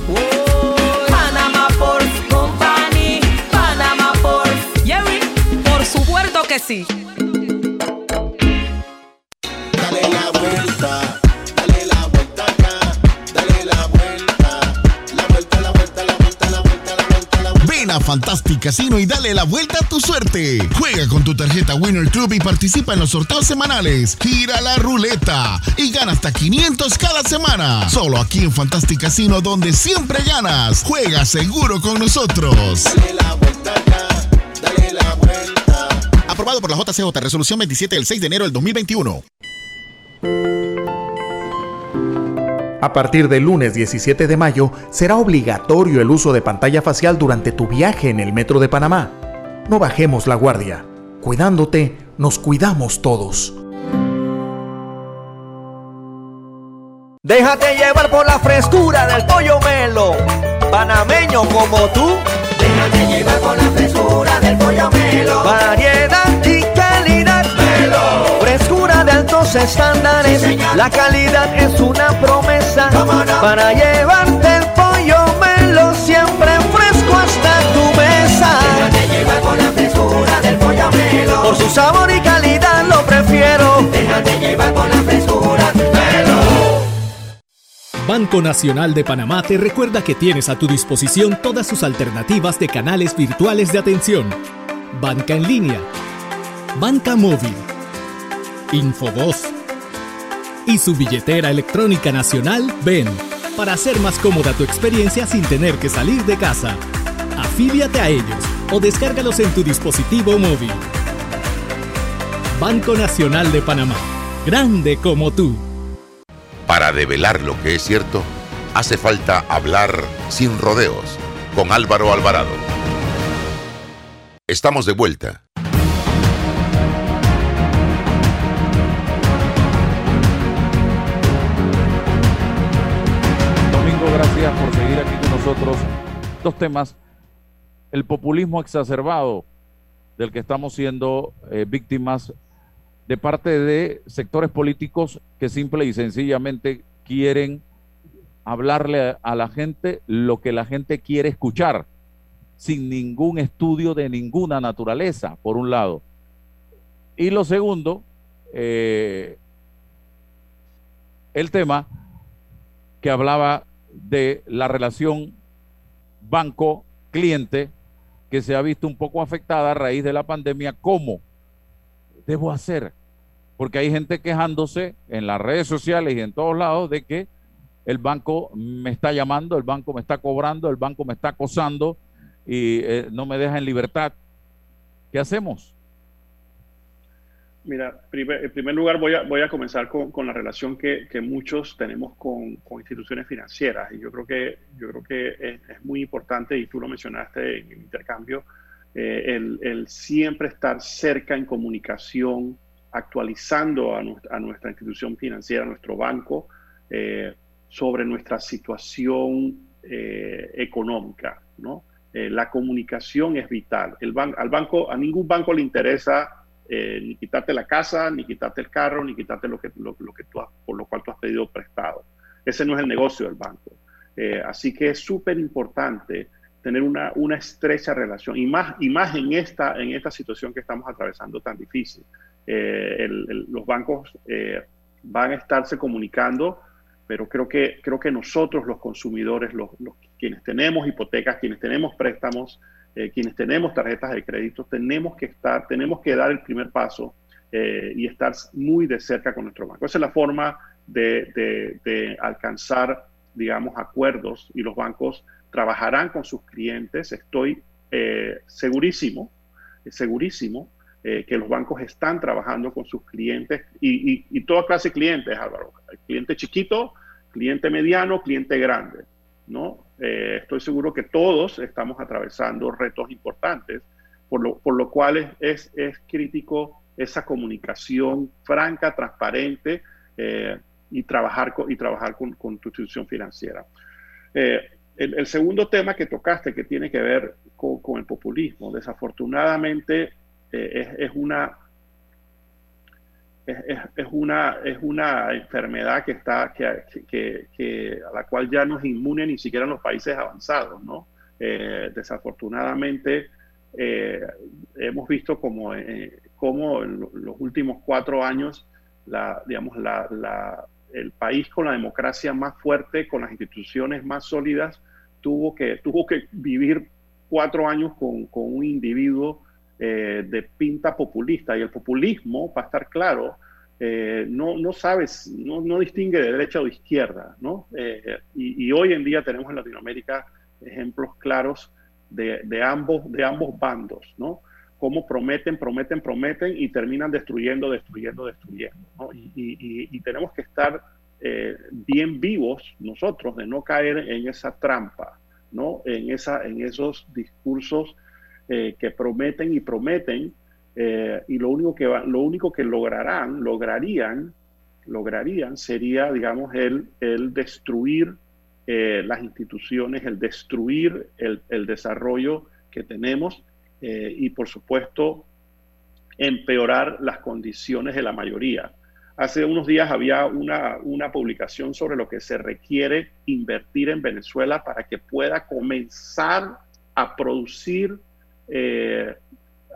Panamá Ports Company. Panamá Ports. Jerry, por supuesto que sí. Fantastic Casino y dale la vuelta a tu suerte. Juega con tu tarjeta Winner Club y participa en los sorteos semanales. Gira la ruleta y gana hasta 500 cada semana. Solo aquí en Fantastic Casino donde siempre ganas. Juega seguro con nosotros. Dale la vuelta dale la vuelta. Aprobado por la JCJ, resolución 27 del 6 de enero del 2021. A partir del lunes 17 de mayo será obligatorio el uso de pantalla facial durante tu viaje en el metro de Panamá. No bajemos la guardia. Cuidándote, nos cuidamos todos. Déjate llevar por la frescura del pollo melo, panameño como tú. Déjate llevar por la frescura del pollo melo. Variedad Altos estándares. la calidad es una promesa. Para llevarte el pollo melo siempre fresco hasta tu mesa. Déjate llevar por la frescura del pollo melo. Por su sabor y calidad lo prefiero. Déjate llevar por la frescura. Banco Nacional de Panamá te recuerda que tienes a tu disposición todas sus alternativas de canales virtuales de atención. Banca en línea, banca móvil, Infovoz y su billetera electrónica nacional Ven para hacer más cómoda tu experiencia sin tener que salir de casa. Afíliate a ellos o descárgalos en tu dispositivo móvil. Banco Nacional de Panamá, grande como tú. Para develar lo que es cierto, hace falta hablar sin rodeos con Álvaro Alvarado. Estamos de vuelta. Nosotros. Dos temas. El populismo exacerbado del que estamos siendo eh, víctimas de parte de sectores políticos que simple y sencillamente quieren hablarle a la gente lo que la gente quiere escuchar, sin ningún estudio de ninguna naturaleza, por un lado. Y lo segundo, eh, el tema que hablaba de la relación banco-cliente que se ha visto un poco afectada a raíz de la pandemia, ¿cómo debo hacer porque hay gente quejándose en las redes sociales y en todos lados de que el banco me está llamando, el banco me está cobrando, el banco me está acosando y eh, no me deja en libertad. ¿Qué hacemos? Mira, en primer lugar voy a, voy a comenzar con, la relación que, muchos tenemos con, instituciones financieras y yo creo que, yo creo que es, muy importante y tú lo mencionaste en el intercambio, eh, el, el siempre estar cerca en comunicación actualizando a, nuestra, institución financiera, a nuestro banco, eh, sobre nuestra situación eh, económica. ¿no? Eh, la comunicación es vital. El al banco, a ningún banco le interesa ni quitarte la casa, ni quitarte el carro, ni quitarte lo que, lo, que tú por lo cual tú has pedido prestado. Ese no es el negocio del banco. así que es súper importante tener una, una, estrecha relación y más, y más en, esta, en esta situación que estamos atravesando tan difícil. Eh, los bancos eh, van a estarse comunicando, pero creo que, creo que nosotros los consumidores, los, quienes tenemos hipotecas, quienes tenemos préstamos, eh, quienes tenemos tarjetas de crédito, tenemos que estar, tenemos que dar el primer paso y estar muy de cerca con nuestro banco. Esa es la forma de, alcanzar, digamos, acuerdos y los bancos trabajarán con sus clientes. Estoy segurísimo, segurísimo eh, que los bancos están trabajando con sus clientes y, toda clase de clientes, Álvaro. Cliente chiquito, cliente mediano, cliente grande. ¿no? Eh, estoy seguro que todos estamos atravesando retos importantes, por lo, por lo cual es, es, crítico esa comunicación franca, transparente eh, y trabajar con, y trabajar con, con tu institución financiera. el, segundo tema que tocaste, que tiene que ver con, con el populismo, desafortunadamente eh, es, una es, una, es una enfermedad que está, que, que, a la cual ya no es inmune ni siquiera en los países avanzados, ¿no? Eh, desafortunadamente, eh, hemos visto como, como en los últimos cuatro años, la, digamos, la, la, el país con la democracia más fuerte, con las instituciones más sólidas, tuvo que, tuvo que vivir cuatro años con, con un individuo eh, de pinta populista y el populismo, para estar claro, eh, no, no sabes, no, no, distingue de derecha o de izquierda, ¿no? Eh, y, hoy en día tenemos en Latinoamérica ejemplos claros de, de, ambos, de ambos bandos, ¿no? Cómo prometen, prometen, prometen y terminan destruyendo, destruyendo, destruyendo, ¿no? Y, y, tenemos que estar bien vivos nosotros de no caer en esa trampa, ¿no? En, esa, en esos discursos eh, que prometen y prometen eh, y lo único que lo único que lograrán, lograrían, lograrían sería, digamos, el, el destruir eh, las instituciones, el destruir el, el desarrollo que tenemos eh, y, por supuesto, empeorar las condiciones de la mayoría. Hace unos días había una, una publicación sobre lo que se requiere invertir en Venezuela para que pueda comenzar a producir eh,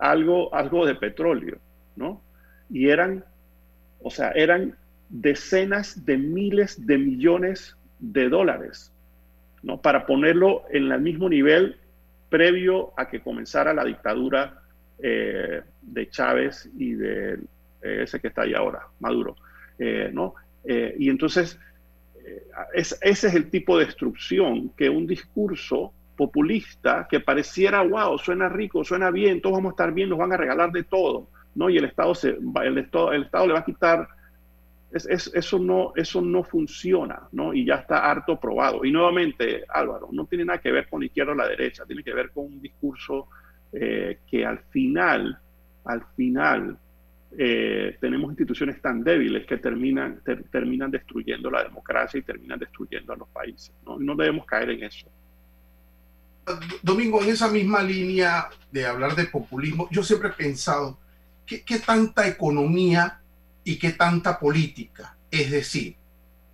algo, algo de petróleo, ¿no? Y eran, o sea, eran decenas de miles de millones de dólares, ¿no? Para ponerlo en el mismo nivel previo a que comenzara la dictadura eh, de Chávez y de ese que está ahí ahora, Maduro, eh, ¿no? Y entonces, es, ese es el tipo de destrucción que un discurso populista que pareciera, wow, suena rico, suena bien, todos vamos a estar bien, nos van a regalar de todo, ¿no? Y el Estado, se, el Estado, el Estado le va a quitar, es, es, eso, no, eso no funciona, ¿no? Y ya está harto probado. Y nuevamente, Álvaro, no tiene nada que ver con la izquierda o la derecha, tiene que ver con un discurso eh, que al final, al final, eh, tenemos instituciones tan débiles que terminan, ter, terminan destruyendo la democracia y terminan destruyendo a los países. ¿no? no debemos caer en eso. Domingo, en esa misma línea de hablar de populismo, yo siempre he pensado, ¿qué, qué tanta economía y qué tanta política? Es decir,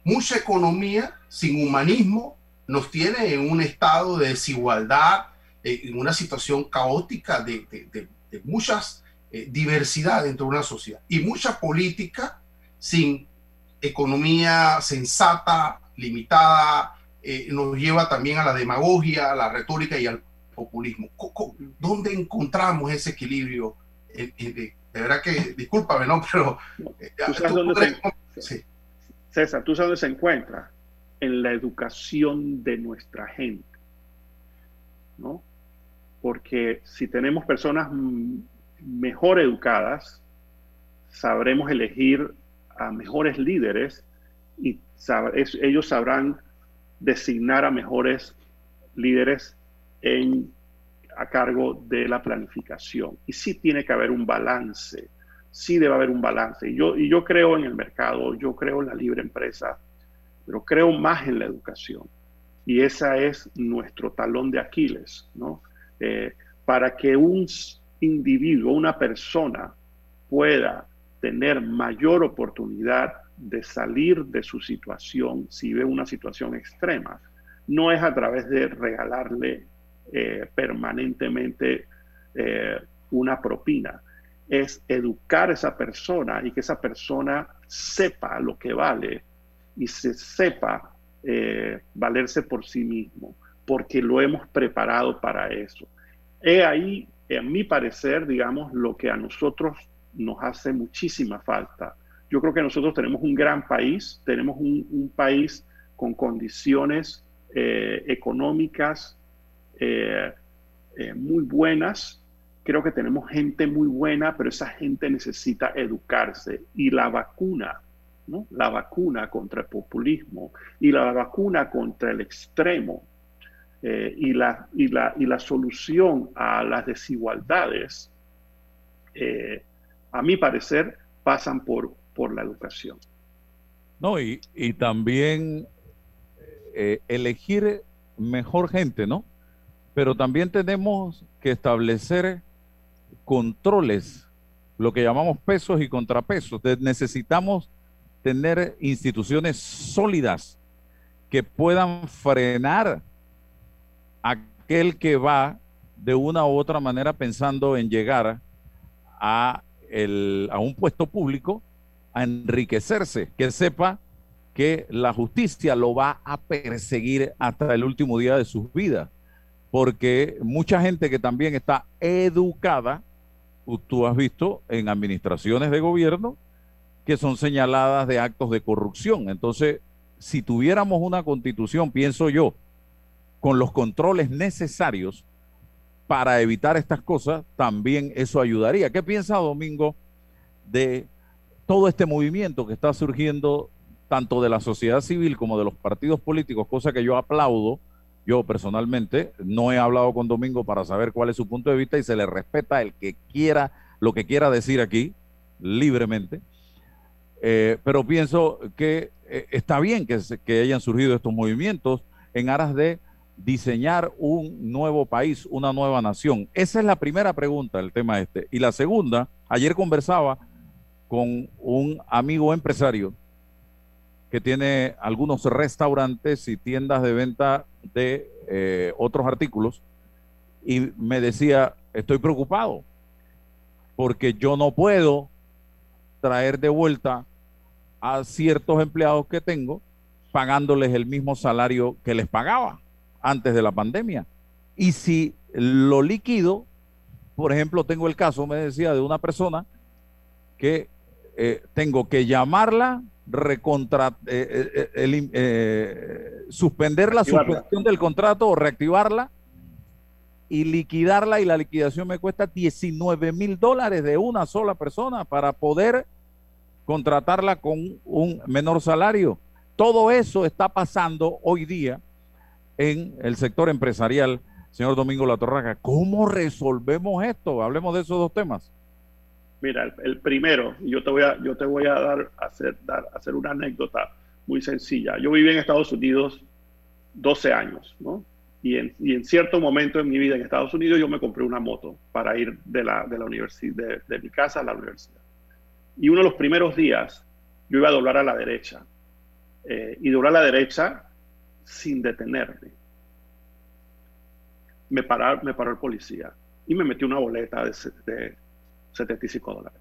mucha economía sin humanismo nos tiene en un estado de desigualdad, en una situación caótica de, de, de, de muchas eh, diversidad dentro de una sociedad y mucha política sin economía sensata, limitada, eh, nos lleva también a la demagogia, a la retórica y al populismo. ¿Dónde encontramos ese equilibrio? Eh, de, de, verdad que, discúlpame, ¿no? Pero... ¿Tú sabes dónde se, sí. César, ¿tú sabes dónde se encuentra? En la educación de nuestra gente, ¿no? Porque si tenemos personas mejor educadas, sabremos elegir a mejores líderes y sab ellos sabrán designar a mejores líderes en, a cargo de la planificación. Y sí tiene que haber un balance, sí debe haber un balance. Y yo, y yo creo en el mercado, yo creo en la libre empresa, pero creo más en la educación. Y esa es nuestro talón de Aquiles, ¿no? Eh, para que un individuo, una persona pueda tener mayor oportunidad de salir de su situación si ve una situación extrema, no es a través de regalarle eh, permanentemente eh, una propina, es educar a esa persona y que esa persona sepa lo que vale y se sepa eh, valerse por sí mismo, porque lo hemos preparado para eso. He ahí en mi parecer, digamos, lo que a nosotros nos hace muchísima falta. Yo creo que nosotros tenemos un gran país, tenemos un, país con condiciones eh, económicas eh, eh, muy buenas. Creo que tenemos gente muy buena, pero esa gente necesita educarse. Y la vacuna, ¿no? la vacuna contra el populismo y la vacuna contra el extremo, y, la, y, la, y la solución a las desigualdades, a mi parecer, pasan por, por la educación. No, y, y también eh, elegir mejor gente, ¿no? Pero también tenemos que establecer controles, lo que llamamos pesos y contrapesos. Necesitamos tener instituciones sólidas que puedan frenar aquel que va de una u otra manera pensando en llegar a, el, a un puesto público a enriquecerse, que sepa que la justicia lo va a perseguir hasta el último día de sus vidas. porque mucha gente que también está educada, tú has visto en administraciones de gobierno que son señaladas de actos de corrupción. Entonces, si tuviéramos una constitución, pienso yo, con los controles necesarios para evitar estas cosas, también eso ayudaría. ¿Qué piensa Domingo de todo este movimiento que está surgiendo tanto de la sociedad civil como de los partidos políticos, cosa que yo aplaudo? Yo personalmente no he hablado con Domingo para saber cuál es su punto de vista y se le respeta el que quiera, lo que quiera decir aquí, libremente. Eh, pero pienso que eh, está bien que, que hayan surgido estos movimientos en aras de diseñar un nuevo país, una nueva nación. Esa es la primera pregunta del tema este. Y la segunda, ayer conversaba con un amigo empresario que tiene algunos restaurantes y tiendas de venta de eh, otros artículos y me decía, estoy preocupado porque yo no puedo traer de vuelta a ciertos empleados que tengo pagándoles el mismo salario que les pagaba antes de la pandemia. Y si lo liquido, por ejemplo, tengo el caso, me decía, de una persona que eh, tengo que llamarla, recontra, eh, eh, suspender la suspensión del contrato o reactivarla y liquidarla y la liquidación me cuesta 19 mil dólares de una sola persona para poder contratarla con un menor salario. Todo eso está pasando hoy día en el sector empresarial, señor Domingo La Torraca. ¿Cómo resolvemos esto? Hablemos de esos dos temas. Mira, el, primero, yo te voy a, yo te voy a dar, hacer, dar, hacer una anécdota muy sencilla. Yo viví en Estados Unidos 12 años, ¿no? Y en, y en, cierto momento en mi vida en Estados Unidos yo me compré una moto para ir de la, de la de, de, mi casa a la universidad. Y uno de los primeros días yo iba a doblar a la derecha. Eh, y doblar a la derecha sin detenerme. Me, paró, me paró el policía y me metió una boleta de, de 75 dólares.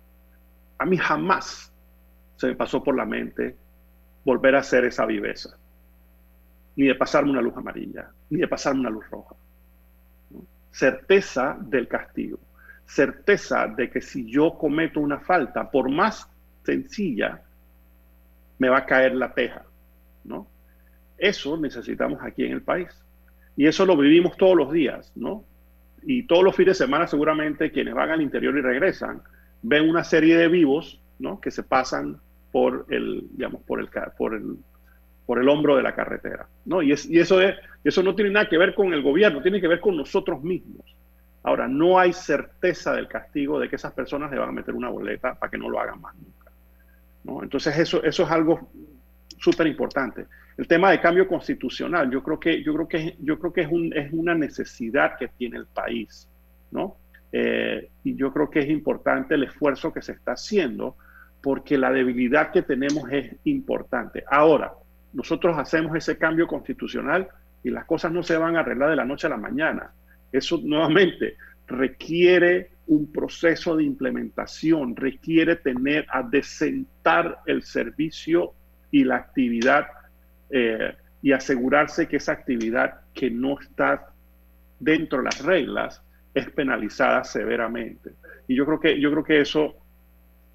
A mí jamás se me pasó por la mente volver a hacer esa viveza, ni de pasarme una luz amarilla, ni de pasarme una luz roja. Certeza del castigo, certeza de que si yo cometo una falta, por más sencilla, me va a caer la teja, ¿no? Eso necesitamos aquí en el país. Y eso lo vivimos todos los días, ¿no? Y todos los fines de semana seguramente quienes van al interior y regresan ven una serie de vivos, ¿no? Que se pasan por el, digamos, por el, por el, por el hombro de la carretera, ¿no? Y, es, y eso, es, eso no tiene nada que ver con el gobierno, tiene que ver con nosotros mismos. Ahora, no hay certeza del castigo de que esas personas le van a meter una boleta para que no lo hagan más nunca. ¿no? Entonces, eso, eso es algo súper importante. El tema de cambio constitucional, yo creo que, yo creo que, yo creo que es, un, es una necesidad que tiene el país, ¿no? Eh, y yo creo que es importante el esfuerzo que se está haciendo porque la debilidad que tenemos es importante. Ahora, nosotros hacemos ese cambio constitucional y las cosas no se van a arreglar de la noche a la mañana. Eso nuevamente requiere un proceso de implementación, requiere tener a desentar el servicio y la actividad eh, y asegurarse que esa actividad que no está dentro de las reglas es penalizada severamente. Y yo creo que, yo creo que eso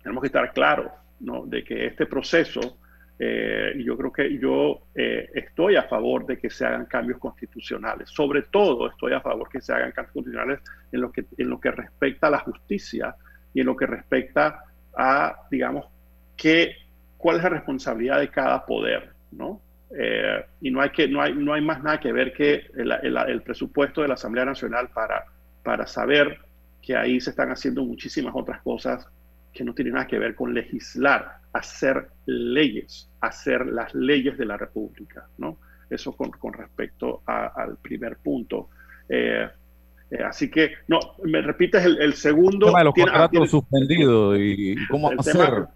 tenemos que estar claros, ¿no? De que este proceso, eh, yo creo que yo eh, estoy a favor de que se hagan cambios constitucionales. Sobre todo estoy a favor que se hagan cambios constitucionales en lo que, en lo que respecta a la justicia y en lo que respecta a, digamos, que cuál es la responsabilidad de cada poder, ¿no? Eh, y no hay, que, no, hay, no hay más nada que ver que el, presupuesto de la Asamblea Nacional para, para saber que ahí se están haciendo muchísimas otras cosas que no tienen nada que ver con legislar, hacer leyes, hacer las leyes de la República, ¿no? Eso con, con respecto al primer punto. Eh, eh, así que, no, me repites el, segundo. El tema de los contratos suspendidos y cómo hacer.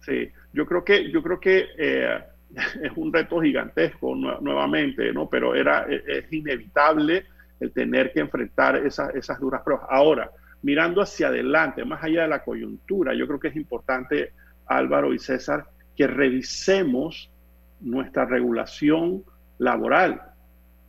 sí, yo creo que, yo creo que eh, es un reto gigantesco nuevamente, ¿no? Pero era, e, es, inevitable el tener que enfrentar esas, esas duras pruebas. Ahora, mirando hacia adelante, más allá de la coyuntura, yo creo que es importante, Álvaro y César, que revisemos nuestra regulación laboral,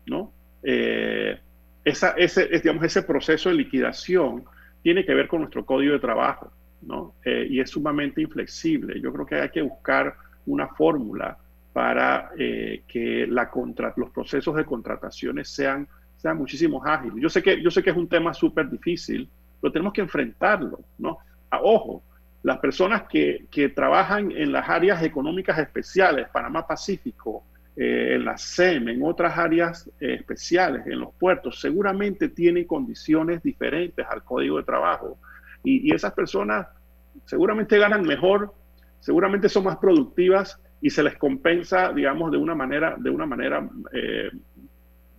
¿no? Eh, esa, ese, digamos, ese proceso de liquidación tiene que ver con nuestro código de trabajo, ¿no? Eh, y es sumamente inflexible. Yo creo que hay que buscar una fórmula para eh, que la contra, los procesos de contrataciones sean, sean muchísimo ágiles. Yo sé que, yo sé que es un tema súper difícil, pero tenemos que enfrentarlo, ¿no? A, ojo, las personas que, que, trabajan en las áreas económicas especiales, Panamá Pacífico, eh, en la SEM, en otras áreas especiales, en los puertos, seguramente tienen condiciones diferentes al código de trabajo. Y, y, esas personas seguramente ganan mejor, seguramente son más productivas y se les compensa, digamos, de una manera, de una manera eh,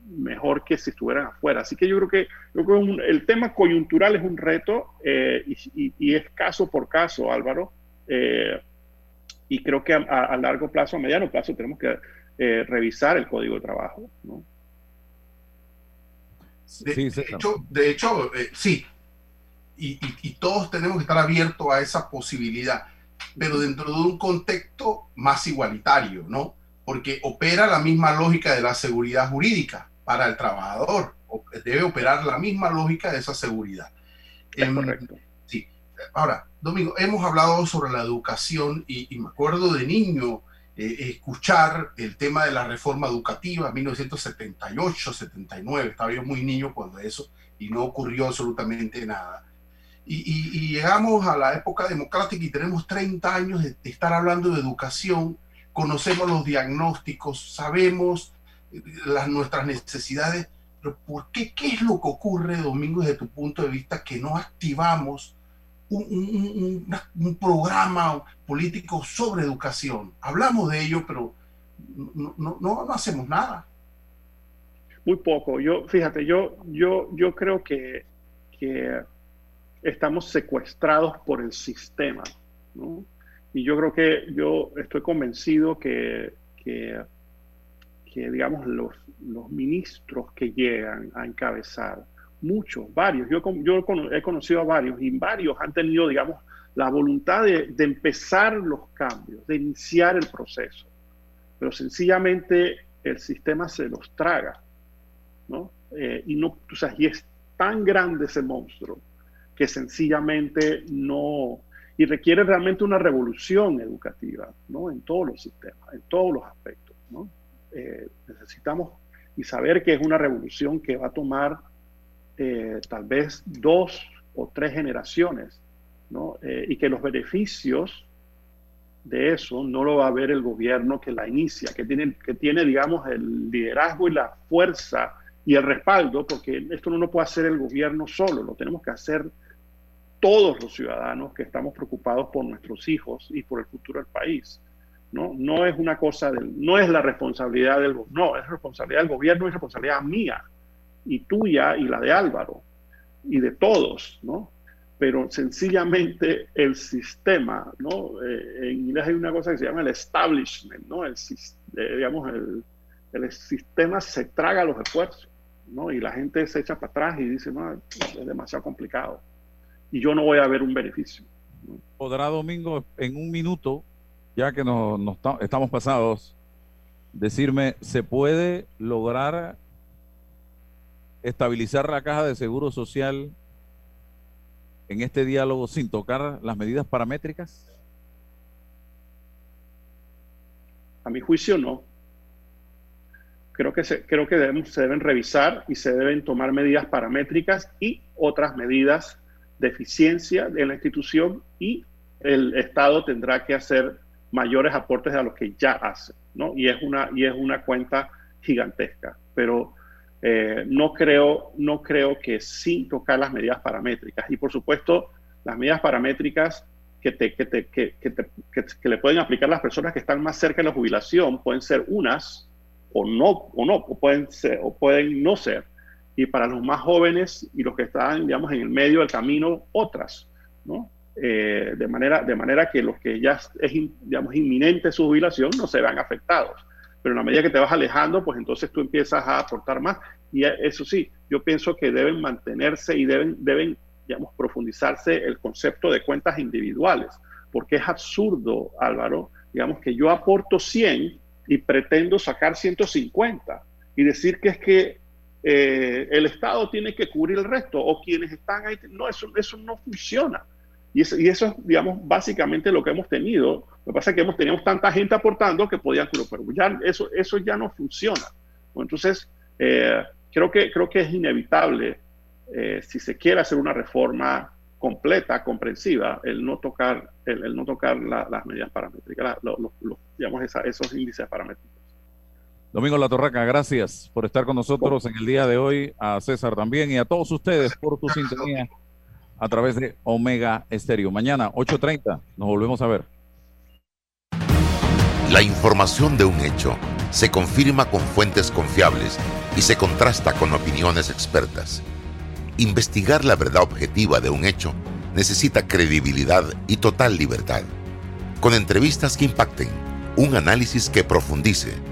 mejor que si estuvieran afuera. Así que yo creo que, yo creo que el tema coyuntural es un reto eh, y, y, y, es caso por caso, Álvaro. Eh, y creo que a, a, largo plazo, a mediano plazo, tenemos que eh, revisar el código de trabajo. ¿no? De, de, hecho, de hecho eh, sí. Y, y, todos tenemos que estar abiertos a esa posibilidad, pero dentro de un contexto más igualitario, ¿no? Porque opera la misma lógica de la seguridad jurídica para el trabajador. Debe operar la misma lógica de esa seguridad. Es eh, correcto. Sí. Ahora, Domingo, hemos hablado sobre la educación y, y me acuerdo de niño eh, escuchar el tema de la reforma educativa 1978, 79. Estaba yo muy niño cuando eso y no ocurrió absolutamente nada. Y, y, llegamos a la época democrática y tenemos 30 años de, de estar hablando de educación, conocemos los diagnósticos, sabemos las, nuestras necesidades, pero ¿por qué? ¿Qué es lo que ocurre, Domingo, desde tu punto de vista, que no activamos un, un, un, un programa político sobre educación? Hablamos de ello, pero no, no, no hacemos nada. Muy poco. Yo, fíjate, yo, yo, yo creo que, que estamos secuestrados por el sistema, ¿no? Y yo creo que yo estoy convencido que, que que, digamos, los, los ministros que llegan a encabezar, muchos, varios, yo, yo he conocido a varios y varios han tenido, digamos, la voluntad de, de empezar los cambios, de iniciar el proceso, pero sencillamente el sistema se los traga, ¿no? Eh, y, no o sea, y es tan grande ese monstruo que sencillamente no, y requiere realmente una revolución educativa, ¿no? En todos los sistemas, en todos los aspectos, ¿no? eh, necesitamos y saber que es una revolución que va a tomar eh, tal vez dos o tres generaciones, ¿no? Eh, y que los beneficios de eso no lo va a ver el gobierno que la inicia, que tiene, que tiene, digamos, el liderazgo y la fuerza y el respaldo, porque esto no lo puede hacer el gobierno solo, lo tenemos que hacer todos los ciudadanos que estamos preocupados por nuestros hijos y por el futuro del país. ¿no? No es una cosa del, no es la responsabilidad del no, es responsabilidad del gobierno, es responsabilidad mía y tuya y la de Álvaro y de todos, ¿no? Pero sencillamente el sistema, ¿no? Eh, en inglés hay una cosa que se llama el establishment, ¿no? El, eh, digamos, el, el, sistema se traga los esfuerzos, ¿no? Y la gente se echa para atrás y dice, no, es demasiado complicado. Y yo no voy a ver un beneficio. ¿Podrá Domingo en un minuto ya que nos, nos estamos pasados, decirme, ¿se puede lograr estabilizar la caja de seguro social en este diálogo sin tocar las medidas paramétricas? A mi juicio no. Creo que, se, creo que deben, se deben revisar y se deben tomar medidas paramétricas y otras medidas de eficiencia de la institución y el Estado tendrá que hacer mayores aportes a los que ya hace, ¿no? Y es una, y es una cuenta gigantesca, pero eh, no, creo, no creo que sin tocar las medidas paramétricas. Y por supuesto, las medidas paramétricas que, te, que, te, que, que, que, le pueden aplicar las personas que están más cerca de la jubilación pueden ser unas o no, o no, o pueden, ser, o pueden no ser. Y para los más jóvenes y los que están, digamos, en el medio del camino, otras, ¿no? eh, de, manera, de manera que los que ya es digamos, inminente su jubilación no se vean afectados. Pero en la medida que te vas alejando, pues entonces tú empiezas a aportar más. Y eso sí, yo pienso que deben mantenerse y deben, deben digamos, profundizarse el concepto de cuentas individuales, porque es absurdo, Álvaro, digamos que yo aporto 100 y pretendo sacar 150 y decir que es que eh, el Estado tiene que cubrir el resto o quienes están ahí. No, eso, eso no funciona. Y eso, y eso es, digamos, básicamente lo que hemos tenido. Lo que pasa es que hemos tenido tanta gente aportando que podían pero ya eso, eso ya no funciona. Entonces, eh, creo, que, creo que es inevitable, eh, si se quiere hacer una reforma completa, comprensiva, el no tocar, el, no tocar las medidas paramétricas, digamos, esos índices paramétricos. Domingo La Torraca, gracias por estar con nosotros en el día de hoy, a César también y a todos ustedes por tu sintonía a través de Omega Estéreo. Mañana, 8.30, nos volvemos a ver. La información de un hecho se confirma con fuentes confiables y se contrasta con opiniones expertas. Investigar la verdad objetiva de un hecho necesita credibilidad y total libertad. Con entrevistas que impacten, un análisis que profundice